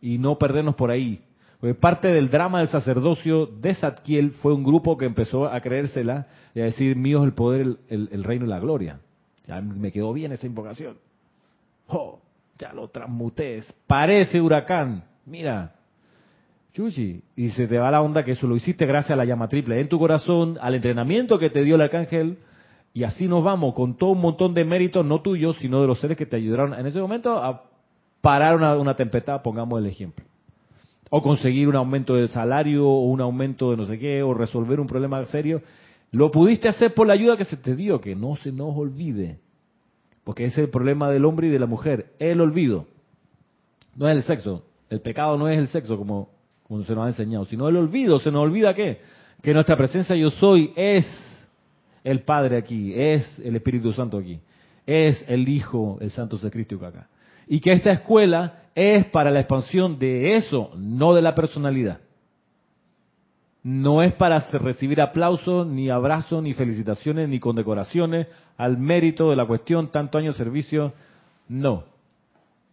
Y no perdernos por ahí. Porque parte del drama del sacerdocio de Zadkiel fue un grupo que empezó a creérsela y a decir, mío es el poder, el, reino y la gloria. Ya me quedó bien esa invocación. ¡Oh! Ya lo transmuté. Parece huracán. Mira. Y se te va la onda que eso lo hiciste gracias a la llama triple en tu corazón, al entrenamiento que te dio el arcángel. Y así nos vamos, con todo un montón de méritos, no tuyos, sino de los seres que te ayudaron en ese momento a parar una, tempestad, pongamos el ejemplo. O conseguir un aumento de salario, o un aumento de no sé qué, o resolver un problema serio. Lo pudiste hacer por la ayuda que se te dio, que no se nos olvide. Porque ese es el problema del hombre y de la mujer, el olvido. No es el sexo. El pecado no es el sexo, como, como se nos ha enseñado, sino el olvido. ¿Se nos olvida qué? Que nuestra presencia yo soy es el Padre aquí, es el Espíritu Santo aquí, es el Hijo, el Santo Secrístico acá. Y que esta escuela es para la expansión de eso, no de la personalidad. No es para recibir aplausos, ni abrazos, ni felicitaciones, ni condecoraciones al mérito de la cuestión, tanto años de servicio, no.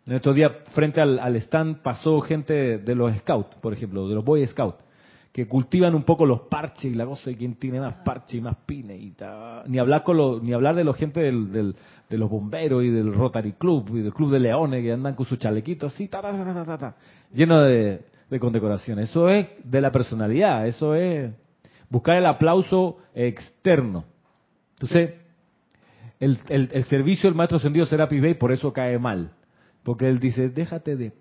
En estos días, frente al stand, pasó gente de los scouts, por ejemplo, de los Boy Scouts, que cultivan un poco los parches y la cosa de quién tiene más parche y más pine y ta. Ni hablar con los, ni hablar de la gente del, del- de los bomberos y del Rotary Club y del Club de Leones que andan con sus chalequitos así, ta, ta, ta, ta, ta, ta, lleno de, de condecoraciones. Eso es de la personalidad, eso es buscar el aplauso externo. Entonces, el, el- el servicio del maestro ascendido Serapis Bey por eso cae mal. Porque él dice, déjate de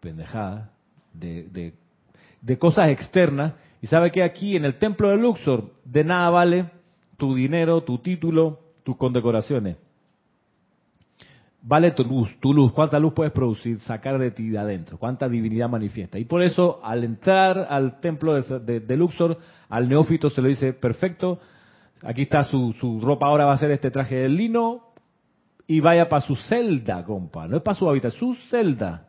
pendejada, de, de, de cosas externas. Y sabe que aquí en el templo de Luxor, de nada vale tu dinero, tu título, tus condecoraciones. Vale tu luz, tu luz, cuánta luz puedes producir, sacar de ti de adentro, cuánta divinidad manifiesta. Y por eso, al entrar al templo de, Luxor, al neófito se le dice, perfecto, aquí está su, ropa, ahora va a ser este traje de lino, y vaya para su celda, compa. No es para su habitación, su celda.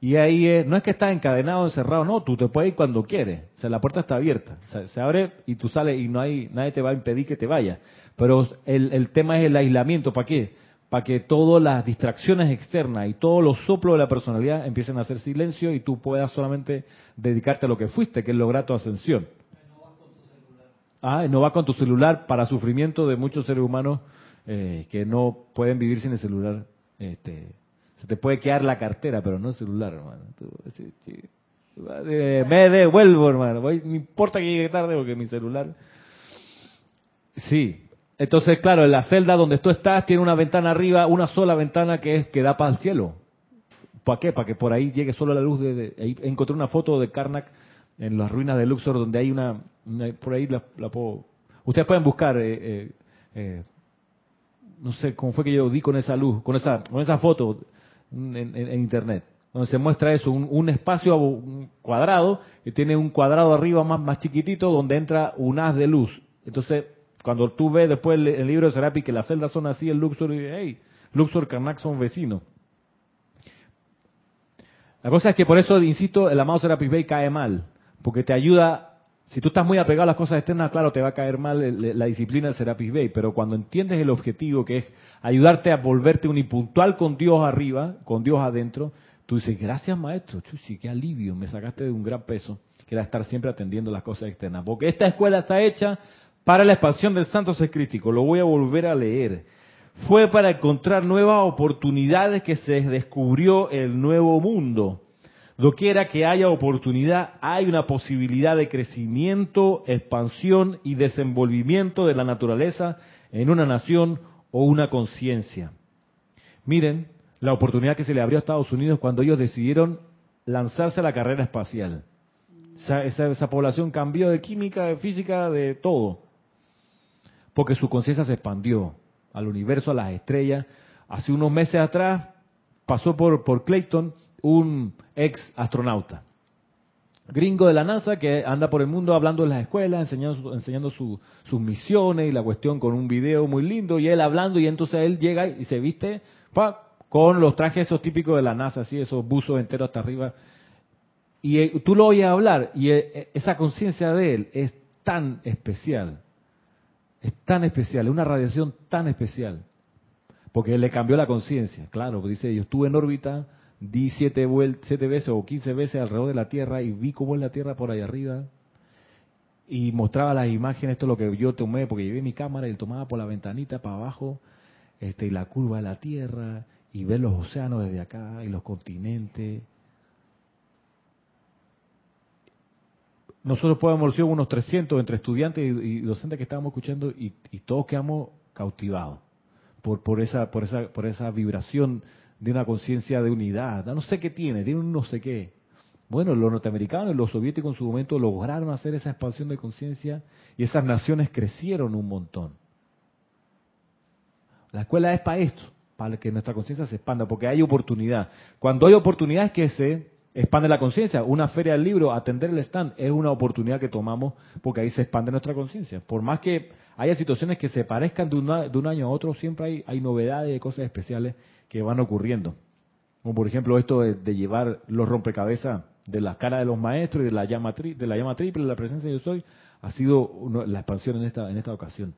Y ahí es- no es que estás encadenado, encerrado, no, tú te puedes ir cuando quieres. O sea, la puerta está abierta. Se abre y tú sales y no hay, nadie te va a impedir que te vayas. Pero el, el tema es el aislamiento. ¿Para qué? Para que todas las distracciones externas y todos los soplos de la personalidad empiecen a hacer silencio y tú puedas solamente dedicarte a lo que fuiste, que es lograr tu ascensión. Ah, no va con tu celular para sufrimiento de muchos seres humanos eh, que no pueden vivir sin el celular. Este, se te puede quedar la cartera, pero no el celular, hermano. Tú, me devuelvo, hermano. Voy- no importa que llegue tarde porque mi celular. Sí. Entonces, claro, en la celda donde tú estás tiene una ventana arriba, una sola ventana que es que da para el cielo. ¿Para qué? Para que por ahí llegue solo la luz de, de- ahí encontré una foto de Karnak en las ruinas de Luxor donde hay una, una- por ahí la, la puedo ustedes pueden buscar eh, eh, eh, no sé cómo fue que yo di con esa luz con esa con esa foto en, internet donde se muestra eso un, un espacio cuadrado que tiene un cuadrado arriba más más chiquitito donde entra un haz de luz. Entonces cuando tú ves después el, libro de Serapi que las celdas son así el Luxor y hey Luxor Karnak son vecinos. La cosa es que por eso, insisto, el amado Serapis Bey cae mal, porque te ayuda, si tú estás muy apegado a las cosas externas, claro, te va a caer mal la disciplina del Serapis Bey, pero cuando entiendes el objetivo, que es ayudarte a volverte unipuntual con Dios arriba, con Dios adentro, tú dices, gracias maestro, chuchi, qué alivio, me sacaste de un gran peso, que era estar siempre atendiendo las cosas externas, porque esta escuela está hecha para la expansión del santo ser lo voy a volver a leer fue para encontrar nuevas oportunidades que se descubrió el nuevo mundo. Doquiera que haya oportunidad, hay una posibilidad de crecimiento, expansión y desenvolvimiento de la naturaleza en una nación o una conciencia. Miren la oportunidad que se le abrió a Estados Unidos cuando ellos decidieron lanzarse a la carrera espacial. Esa, esa- población cambió de química, de física, de todo porque su conciencia se expandió al universo, a las estrellas. Hace unos meses atrás pasó por, por Clayton un ex astronauta, gringo de la NASA que anda por el mundo hablando en las escuelas, enseñando, enseñando su- sus misiones y la cuestión con un video muy lindo y él hablando y entonces él llega y se viste pa, con los trajes esos típicos de la NASA, así esos buzos enteros hasta arriba. Y eh, tú lo oyes hablar y eh, esa conciencia de él es tan especial es tan especial, es una radiación tan especial, porque le cambió la conciencia. Claro, dice, yo estuve en órbita di siete, siete veces o quince veces alrededor de la Tierra y vi cómo es la Tierra por ahí arriba y mostraba las imágenes, esto es lo que yo tomé, porque llevé mi cámara y tomaba por la ventanita para abajo, este, y la curva de la Tierra, y ver los océanos desde acá, y los continentes. Nosotros podemos ser unos 300 entre estudiantes y, docentes que estábamos escuchando, y, y todos quedamos cautivados por, por, esa, por, esa, por esa vibración de una conciencia de unidad. No sé qué tiene, tiene un no sé qué. Bueno, los norteamericanos y los soviéticos en su momento lograron hacer esa expansión de conciencia y esas naciones crecieron un montón. La escuela es para esto, para que nuestra conciencia se expanda, porque hay oportunidad. Cuando hay oportunidad es que se expande la conciencia. Una feria del libro, atender el stand, es una oportunidad que tomamos porque ahí se expande nuestra conciencia. Por más que haya situaciones que se parezcan de, un año a otro, siempre hay, hay novedades y cosas especiales que van ocurriendo. Como por ejemplo esto de llevar los rompecabezas de la cara de los maestros y de la llama, de la llama triple, la presencia de yo soy, ha sido la expansión en esta, en esta ocasión.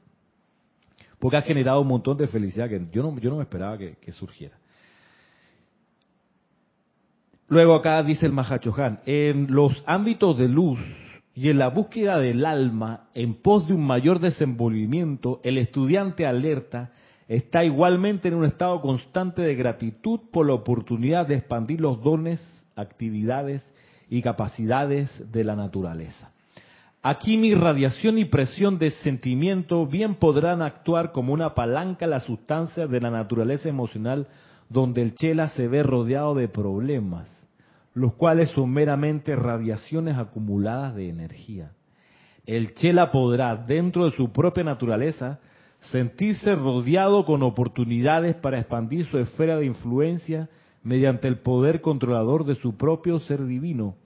Porque ha generado un montón de felicidad que yo no, yo no me esperaba que, surgiera. Luego acá dice el Mahachohan, en los ámbitos de luz y en la búsqueda del alma en pos de un mayor desenvolvimiento, el estudiante alerta está igualmente en un estado constante de gratitud por la oportunidad de expandir los dones, actividades y capacidades de la naturaleza. Aquí mi radiación y presión de sentimiento bien podrán actuar como una palanca a la sustancia de la naturaleza emocional donde el chela se ve rodeado de problemas, los cuales son meramente radiaciones acumuladas de energía. El chela podrá, dentro de su propia naturaleza, sentirse rodeado con oportunidades para expandir su esfera de influencia mediante el poder controlador de su propio ser divino,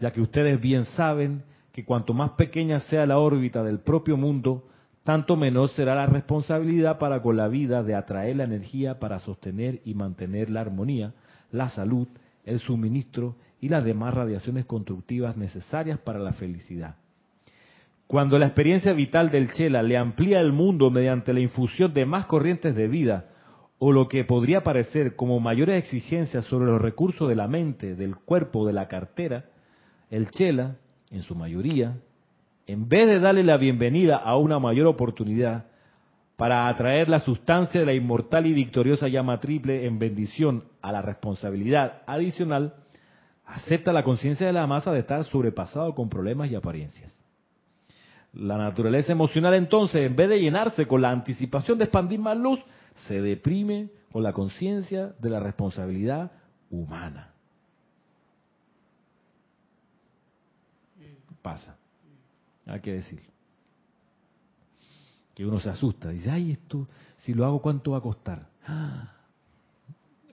ya que ustedes bien saben que cuanto más pequeña sea la órbita del propio mundo, tanto menor será la responsabilidad para con la vida de atraer la energía para sostener y mantener la armonía, la salud, el suministro y las demás radiaciones constructivas necesarias para la felicidad. Cuando la experiencia vital del Chela le amplía el mundo mediante la infusión de más corrientes de vida, o lo que podría parecer como mayores exigencias sobre los recursos de la mente, del cuerpo, de la cartera, el Chela, en su mayoría, en vez de darle la bienvenida a una mayor oportunidad para atraer la sustancia de la inmortal y victoriosa llama triple en bendición a la responsabilidad adicional, acepta la conciencia de la masa de estar sobrepasado con problemas y apariencias. La naturaleza emocional entonces, en vez de llenarse con la anticipación de expandir más luz, se deprime con la conciencia de la responsabilidad humana. Pasa, hay que decir. Que uno se asusta, dice, ay, esto, si lo hago, ¿cuánto va a costar?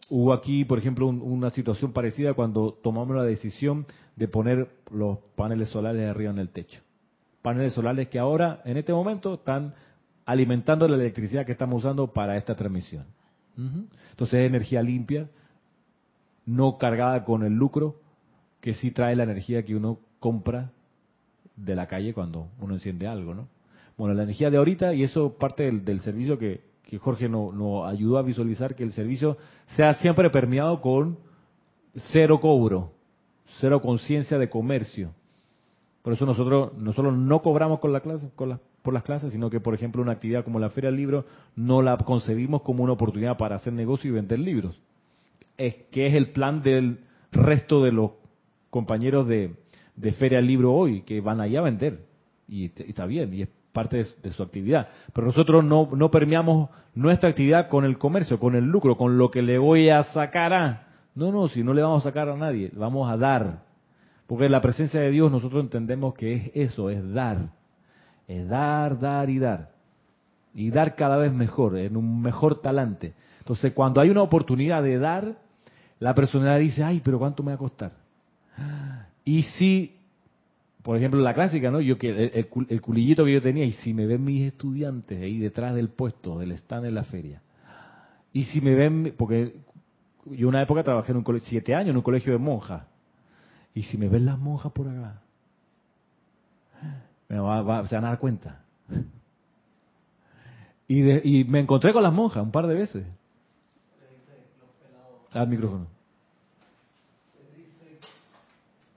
Hubo aquí, por ejemplo, una situación parecida cuando tomamos la decisión de poner los paneles solares arriba en el techo. Paneles solares que ahora, en este momento, están alimentando la electricidad que estamos usando para esta transmisión. Entonces es energía limpia, no cargada con el lucro, que sí trae la energía que uno compra de la calle cuando uno enciende algo, ¿no? Bueno, la energía de ahorita, y eso parte del, servicio que, Jorge nos no ayudó a visualizar, que el servicio sea siempre permeado con cero cobro, cero conciencia de comercio. Por eso nosotros, nosotros no cobramos con la clase, con la por las clases, sino que, por ejemplo, una actividad como la Feria del Libro no la concebimos como una oportunidad para hacer negocio y vender libros. Es que es el plan del resto de los compañeros de, Feria del Libro hoy, que van allá a vender. Y, está bien, y es parte de, su actividad. Pero nosotros no, no permeamos nuestra actividad con el comercio, con el lucro, con lo que le voy a sacar a... No, no, si no le vamos a sacar a nadie, vamos a dar. Porque la presencia de Dios nosotros entendemos que es eso, es dar es dar, dar y dar. Y dar cada vez mejor, en un mejor talante. Entonces, cuando hay una oportunidad de dar, la personalidad dice, ay, pero ¿cuánto me va a costar? Y si, por ejemplo, la clásica, ¿no? Yo que el, culillito que yo tenía, y si me ven mis estudiantes ahí detrás del puesto, del stand en la feria, y si me ven, porque yo una época trabajé en un siete años en un colegio de monjas, y si me ven las monjas por acá, <gasps> me va, se van a dar cuenta. <laughs> Y, y me encontré con las monjas un par de veces. Al micrófono.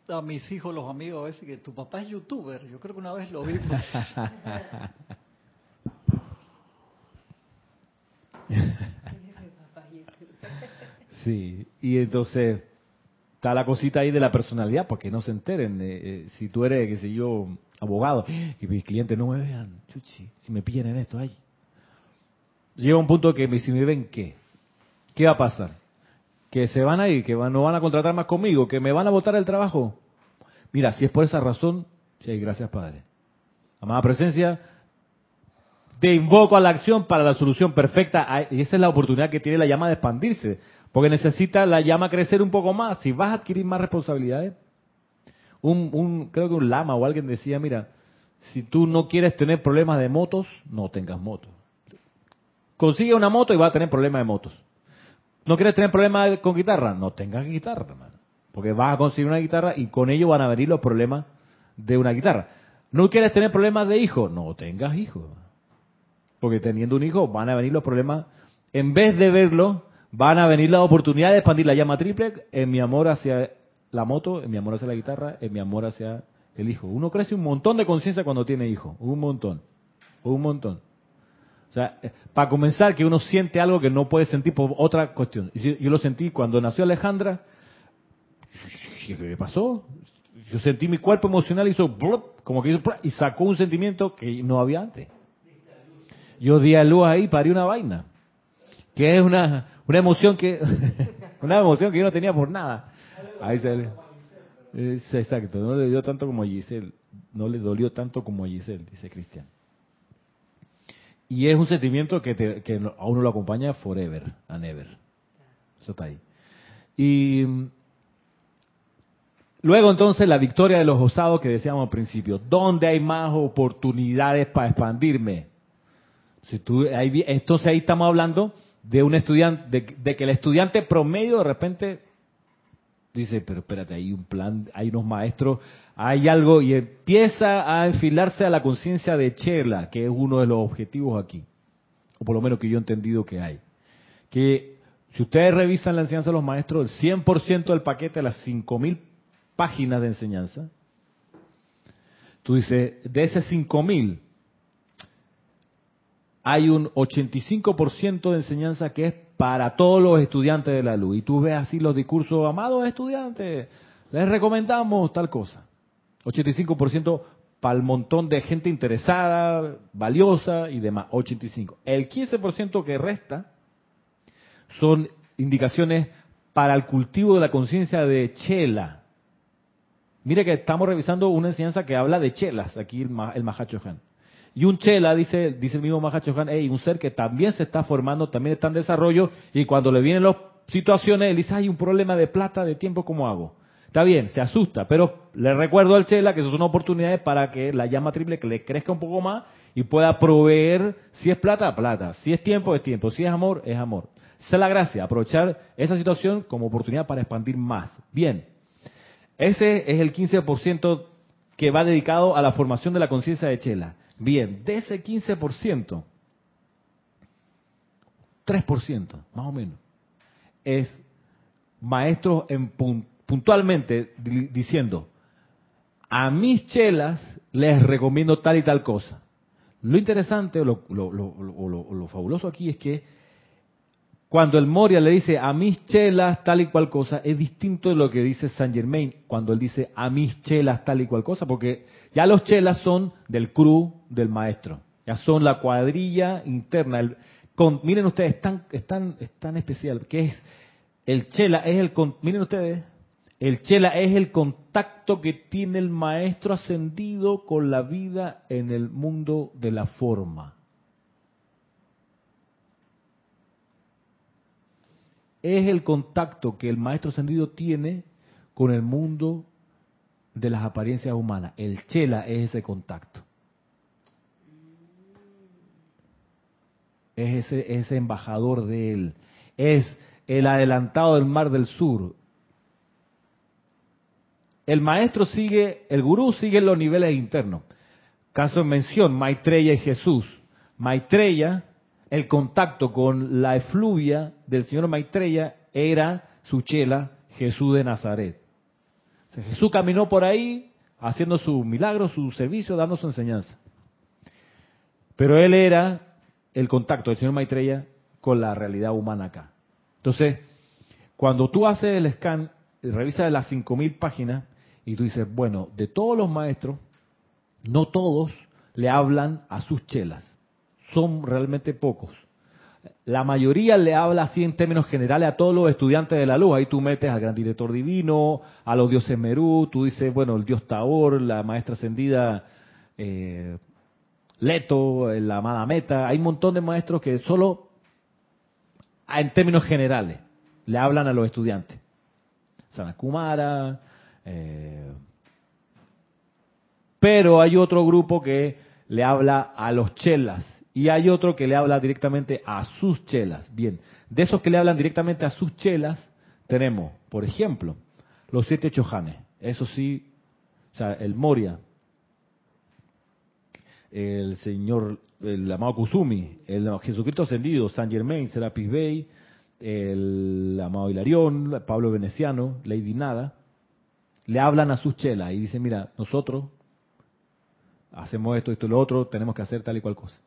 a mis hijos, los amigos, a veces que tu papá es youtuber. Yo creo que una vez lo vi. <laughs> Sí, y entonces está la cosita ahí de la personalidad, porque no se enteren. eh, eh, si tú eres, qué sé yo, abogado, que mis clientes no me vean, chuchi, si me pillan en esto, ay. Llega un punto que si me ven, ¿qué? ¿Qué va a pasar? Que se van a ir, que no van a contratar más conmigo, que me van a botar el trabajo. Mira, si es por esa razón, sí, gracias Padre. Amada presencia, te invoco a la acción para la solución perfecta. Y esa es la oportunidad que tiene la llama de expandirse. Porque necesita la llama crecer un poco más. Si vas a adquirir más responsabilidades. Un, creo que un lama o alguien decía, mira, si tú no quieres tener problemas de motos, no tengas motos. Consigue una moto y vas a tener problemas de motos. ¿No quieres tener problemas con guitarra? No tengas guitarra, hermano. Porque vas a conseguir una guitarra y con ello van a venir los problemas de una guitarra. ¿No quieres tener problemas de hijo? No tengas hijos. Porque teniendo un hijo van a venir los problemas. En vez de verlo, van a venir las oportunidades de expandir la llama triple en mi amor hacia la moto, en mi amor hacia la guitarra, en mi amor hacia el hijo. Uno crece un montón de conciencia cuando tiene hijo. Un montón. Un montón. O sea, eh, para comenzar, que uno siente algo que no puede sentir por otra cuestión. Yo, lo sentí cuando nació Alejandra. ¿Qué pasó? Yo sentí mi cuerpo emocional hizo blop, como que hizo y sacó un sentimiento que no había antes. Yo di a luz ahí, parí una vaina. Que es una, una emoción que <laughs> una emoción que yo no tenía por nada. Ahí sale. Exacto, no le dio tanto como a Giselle, no le dolió tanto como a Giselle, dice Cristian. Y es un sentimiento que, te- que a uno lo acompaña forever and ever. Eso está ahí. Y mm, luego entonces la victoria de los osados que decíamos al principio. ¿Dónde hay más oportunidades para expandirme? Si tú, ahí entonces ahí estamos hablando de un estudiante, de, que el estudiante promedio de repente dice, pero espérate, hay un plan, hay unos maestros, hay algo, y empieza a enfilarse a la conciencia de Chela, que es uno de los objetivos aquí, o por lo menos que yo he entendido que hay. Que si ustedes revisan la enseñanza de los maestros, el 100% del paquete de las 5.000 páginas de enseñanza, tú dices, de ese 5.000, hay un 85% de enseñanza que es para todos los estudiantes de la luz. Y tú ves así los discursos, amados estudiantes, les recomendamos tal cosa. 85% para el montón de gente interesada, valiosa y demás. 85. El 15% que resta son indicaciones para el cultivo de la conciencia de Chela. Mire que estamos revisando una enseñanza que habla de chelas, aquí el, el Mahacho. Y un chela, dice, dice el mismo Mahacho Han, hey, un ser que también se está formando, también está en desarrollo, y cuando le vienen las situaciones, él dice, hay un problema de plata, de tiempo, ¿cómo hago? Está bien, se asusta, pero le recuerdo al chela que eso son oportunidades para que la llama triple que le crezca un poco más y pueda proveer, si es plata, plata, si es tiempo, es tiempo, si es amor, es amor. Esa es la gracia, aprovechar esa situación como oportunidad para expandir más. Bien, ese es el 15% que va dedicado a la formación de la conciencia de Chela. Bien, de ese 15%, 3% más o menos, es maestros en pun- puntualmente di- diciendo, a mis chelas les recomiendo tal y tal cosa. Lo interesante o lo- lo- lo- lo fabuloso aquí es que cuando el Moria le dice a mis chelas tal y cual cosa, es distinto de lo que dice Saint Germain cuando él dice a mis chelas tal y cual cosa, porque ya los chelas son del crew del maestro, ya son la cuadrilla interna. con- miren ustedes, es tan, es tan- es tan especial, que es el chela, es el, miren ustedes, el chela es el contacto que tiene el maestro ascendido con la vida en el mundo de la forma. Es el contacto que el maestro ascendido tiene con el mundo de las apariencias humanas. El chela es ese contacto. Es ese, embajador de él. Es el adelantado del mar del sur. El maestro sigue, el gurú sigue los niveles internos. Caso en mención, Maitreya y Jesús. Maitreya, el contacto con la efluvia del señor Maitreya era su chela, Jesús de Nazaret. Jesús caminó por ahí haciendo su milagro, su servicio, dando su enseñanza. Pero él era el contacto del señor Maitreya con la realidad humana acá. Entonces, cuando tú haces el scan, revisas las 5.000 páginas y tú dices, bueno, de todos los maestros, no todos le hablan a sus chelas. Son realmente pocos. La mayoría le habla así en términos generales a todos los estudiantes de la luz. Ahí tú metes al gran director divino, a los dioses Merú, tú dices, bueno, el dios Taor, la maestra ascendida eh, Leto, la amada Meta. Hay un montón de maestros que solo, en términos generales, le hablan a los estudiantes. Sanakumara, eh, pero hay otro grupo que le habla a los chelas y hay otro que le habla directamente a sus chelas. Bien, de esos que le hablan directamente a sus chelas, tenemos, por ejemplo, los siete chojanes. Eso sí, o sea, el Moria, el señor, el amado Kusumi, el Jesucristo ascendido, San Germain, Serapis Bey, el amado Hilarión, Pablo Veneciano, Lady Nada, le hablan a sus chelas y dicen, mira, nosotros hacemos esto, esto y lo otro, tenemos que hacer tal y cual cosa.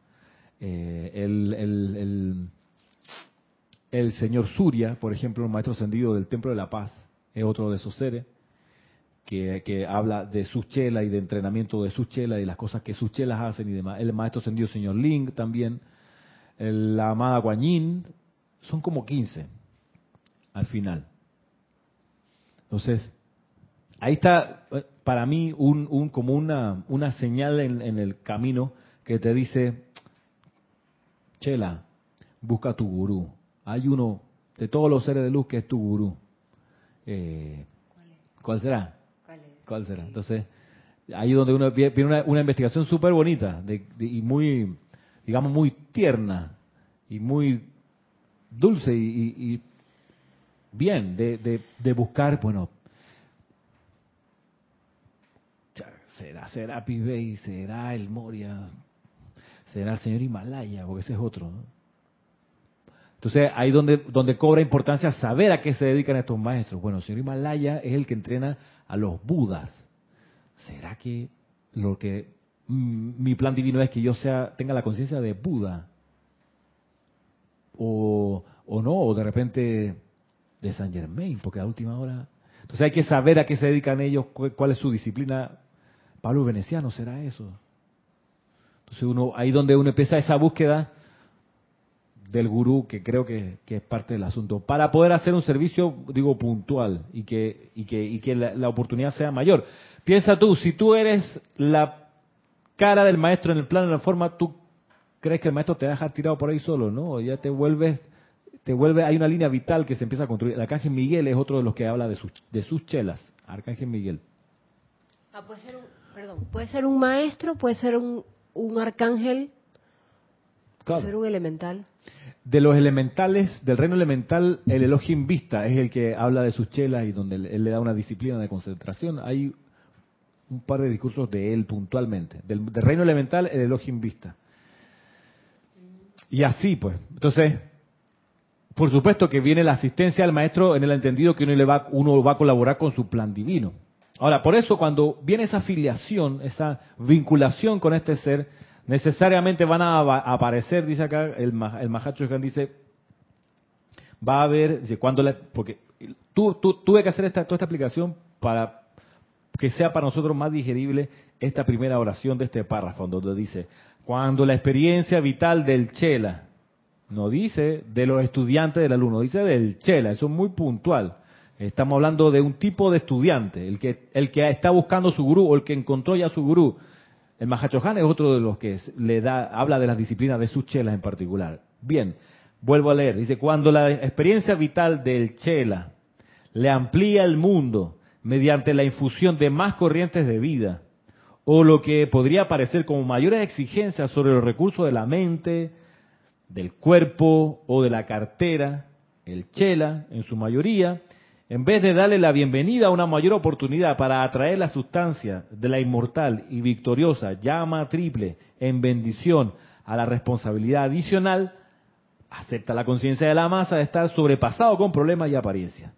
Eh, el, el, señor Surya, por ejemplo, un maestro ascendido del Templo de la Paz, es otro de esos seres que, habla de sus chelas y de entrenamiento de sus chelas y las cosas que sus chelas hacen y demás. El maestro ascendido señor Ling también, la amada Guanyin, son como 15 al final. Entonces, ahí está eh, para mí un, un como una, una señal en, en, el camino que te dice, Chela, busca tu gurú. Hay uno de todos los seres de luz que es tu gurú. Eh, ¿Cuál será? ¿Cuál será? Entonces, ahí donde uno viene una, una investigación súper bonita y muy, digamos, muy tierna y muy dulce y, bien de, de, de, buscar, bueno, será será Pibey, será el Moria, será el señor Himalaya, porque ese es otro. Entonces, ahí donde, donde cobra importancia saber a qué se dedican estos maestros. Bueno, el señor Himalaya es el que entrena a los budas. ¿Será que lo que mm, mi plan divino es que yo sea tenga la conciencia de Buda? O, o no, o de repente de San Germain, porque a última hora. Entonces hay que saber a qué se dedican ellos, cuál es su disciplina. Pablo Veneciano será eso. Entonces uno, ahí donde uno empieza esa búsqueda del gurú, que creo que, es parte del asunto, para poder hacer un servicio, digo, puntual y que, y que, y que la, oportunidad sea mayor. Piensa tú, si tú eres la cara del maestro en el plano de la forma, tú crees que el maestro te va a dejar tirado por ahí solo, ¿no? Ya te vuelves, te vuelve, hay una línea vital que se empieza a construir. El arcángel Miguel es otro de los que habla de sus, de sus chelas, arcángel Miguel. Ah, puede ser un, perdón, puede ser un maestro, puede ser un, un arcángel, puede ser un elemental. De los elementales, del reino elemental, el Elohim Vista es el que habla de sus chelas y donde él le da una disciplina de concentración. Hay un par de discursos de él puntualmente. Del, del reino elemental, el Elohim Vista. Y así, pues. Entonces, por supuesto que viene la asistencia al maestro en el entendido que uno, le va, uno va a colaborar con su plan divino. Ahora, por eso cuando viene esa afiliación, esa vinculación con este ser, necesariamente van a aparecer, dice acá el, el Mahacho dice, va a haber, dice, cuando la, porque tú, tuve que hacer toda esta aplicación para que sea para nosotros más digerible esta primera oración de este párrafo, donde dice, cuando la experiencia vital del Chela, no dice de los estudiantes del alumno, dice del Chela, eso es muy puntual. Estamos hablando de un tipo de estudiante, el que, el que está buscando su gurú o el que encontró ya su gurú. El Mahachohan es otro de los que le da, habla de las disciplinas de sus chelas en particular. Bien, vuelvo a leer. Dice, cuando la experiencia vital del chela le amplía el mundo mediante la infusión de más corrientes de vida, o lo que podría parecer como mayores exigencias sobre los recursos de la mente, del cuerpo o de la cartera, el chela en su mayoría, en vez de darle la bienvenida a una mayor oportunidad para atraer la sustancia de la inmortal y victoriosa llama triple en bendición a la responsabilidad adicional, acepta la conciencia de la masa de estar sobrepasado con problemas y apariencia.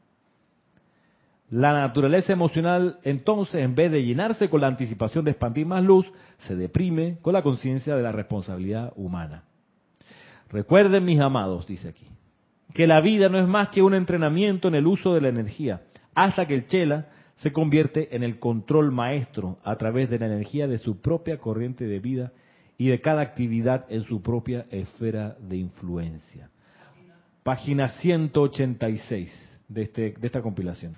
La naturaleza emocional, entonces, en vez de llenarse con la anticipación de expandir más luz, se deprime con la conciencia de la responsabilidad humana. Recuerden, mis amados, dice aquí, que la vida no es más que un entrenamiento en el uso de la energía, hasta que el chela se convierte en el control maestro a través de la energía de su propia corriente de vida y de cada actividad en su propia esfera de influencia. Página 186 de, este, de esta compilación.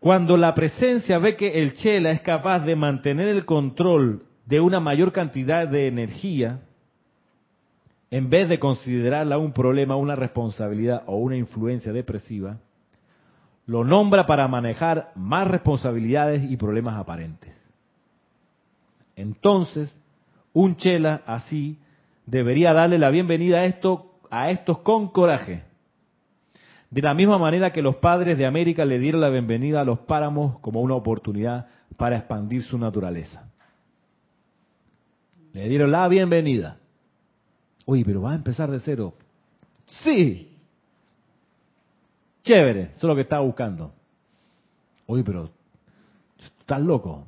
Cuando la presencia ve que el chela es capaz de mantener el control de una mayor cantidad de energía, en vez de considerarla un problema, una responsabilidad o una influencia depresiva, lo nombra para manejar más responsabilidades y problemas aparentes. Entonces, un chela así debería darle la bienvenida a, esto, a estos con coraje. De la misma manera que los padres de América le dieron la bienvenida a los páramos como una oportunidad para expandir su naturaleza. Le dieron la bienvenida. Oye, pero va a empezar de cero. Sí, Chévere, eso es lo que estaba buscando. Oye, pero estás loco.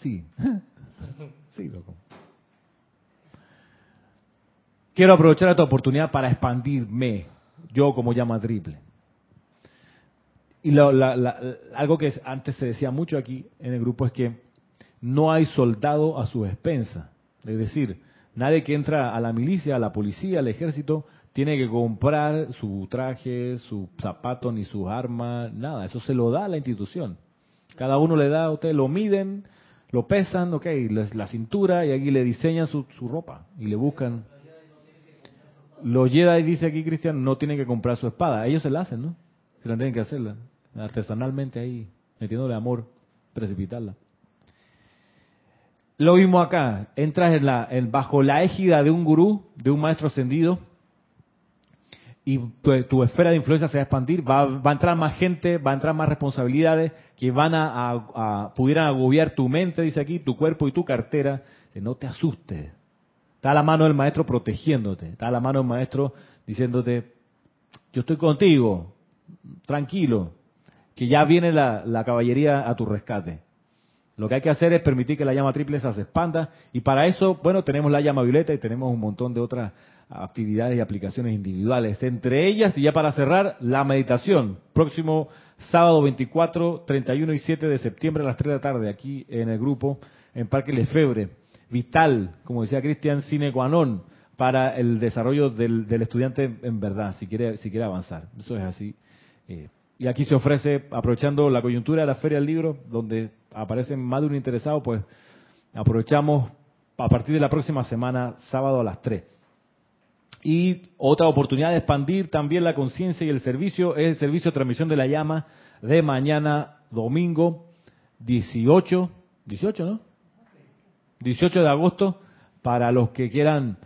Sí, <laughs> sí, loco. Quiero aprovechar esta oportunidad para expandirme, yo como llama triple. Y algo que antes se decía mucho aquí en el grupo es que no hay soldado a su expensa. Es decir, nadie que entra a la milicia, a la policía, al ejército, tiene que comprar su traje, su zapato, ni sus armas, nada. Eso se lo da a la institución. Cada uno le da, ustedes lo miden, lo pesan, ok, la cintura y aquí le diseñan su, ropa y le buscan. Los Jedi, dice aquí Cristian, no tienen que comprar su espada. Ellos se la hacen, ¿no? Se la tienen que hacerla. Artesanalmente ahí, metiéndole amor, precipitarla. Lo mismo acá. Entras en la, en, bajo la égida de un gurú, de un maestro ascendido, y tu, esfera de influencia se va a expandir, va, a entrar más gente, va a entrar más responsabilidades que van a, pudieran agobiar tu mente, dice aquí, tu cuerpo y tu cartera. No te asustes. Está la mano del maestro protegiéndote, está la mano del maestro diciéndote, yo estoy contigo, tranquilo, que ya viene la caballería a tu rescate. Lo que hay que hacer es permitir que la llama triple se expanda y para eso, bueno, tenemos la llama violeta y tenemos un montón de otras actividades y aplicaciones individuales. Entre ellas, y ya para cerrar, la meditación. Próximo sábado 24, 31 y 7 de septiembre a las 3 de la tarde, aquí en el grupo, en Parque Lefebre. Vital, como decía Cristian, sine qua non para el desarrollo del, estudiante en verdad, si quiere, si quiere avanzar. Eso es así. Eh, y aquí se ofrece, aprovechando la coyuntura de la Feria del Libro, donde aparecen más de un interesado, pues aprovechamos a partir de la próxima semana, sábado a las 3. Y otra oportunidad de expandir también la conciencia y el servicio es el servicio de transmisión de la llama de mañana domingo 18, 18, ¿no? 18 de agosto para los que quieran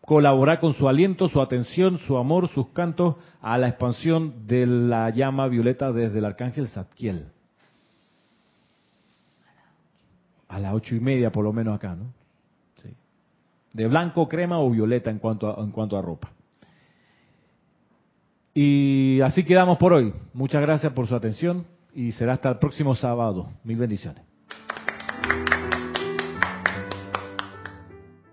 colaborar con su aliento, su atención, su amor, sus cantos a la expansión de la llama violeta desde el arcángel Zadkiel. A las ocho y media por lo menos acá, ¿no? de blanco, crema o violeta en cuanto a, en cuanto a ropa. Y así quedamos por hoy. Muchas gracias por su atención y será hasta el próximo sábado. Mil bendiciones.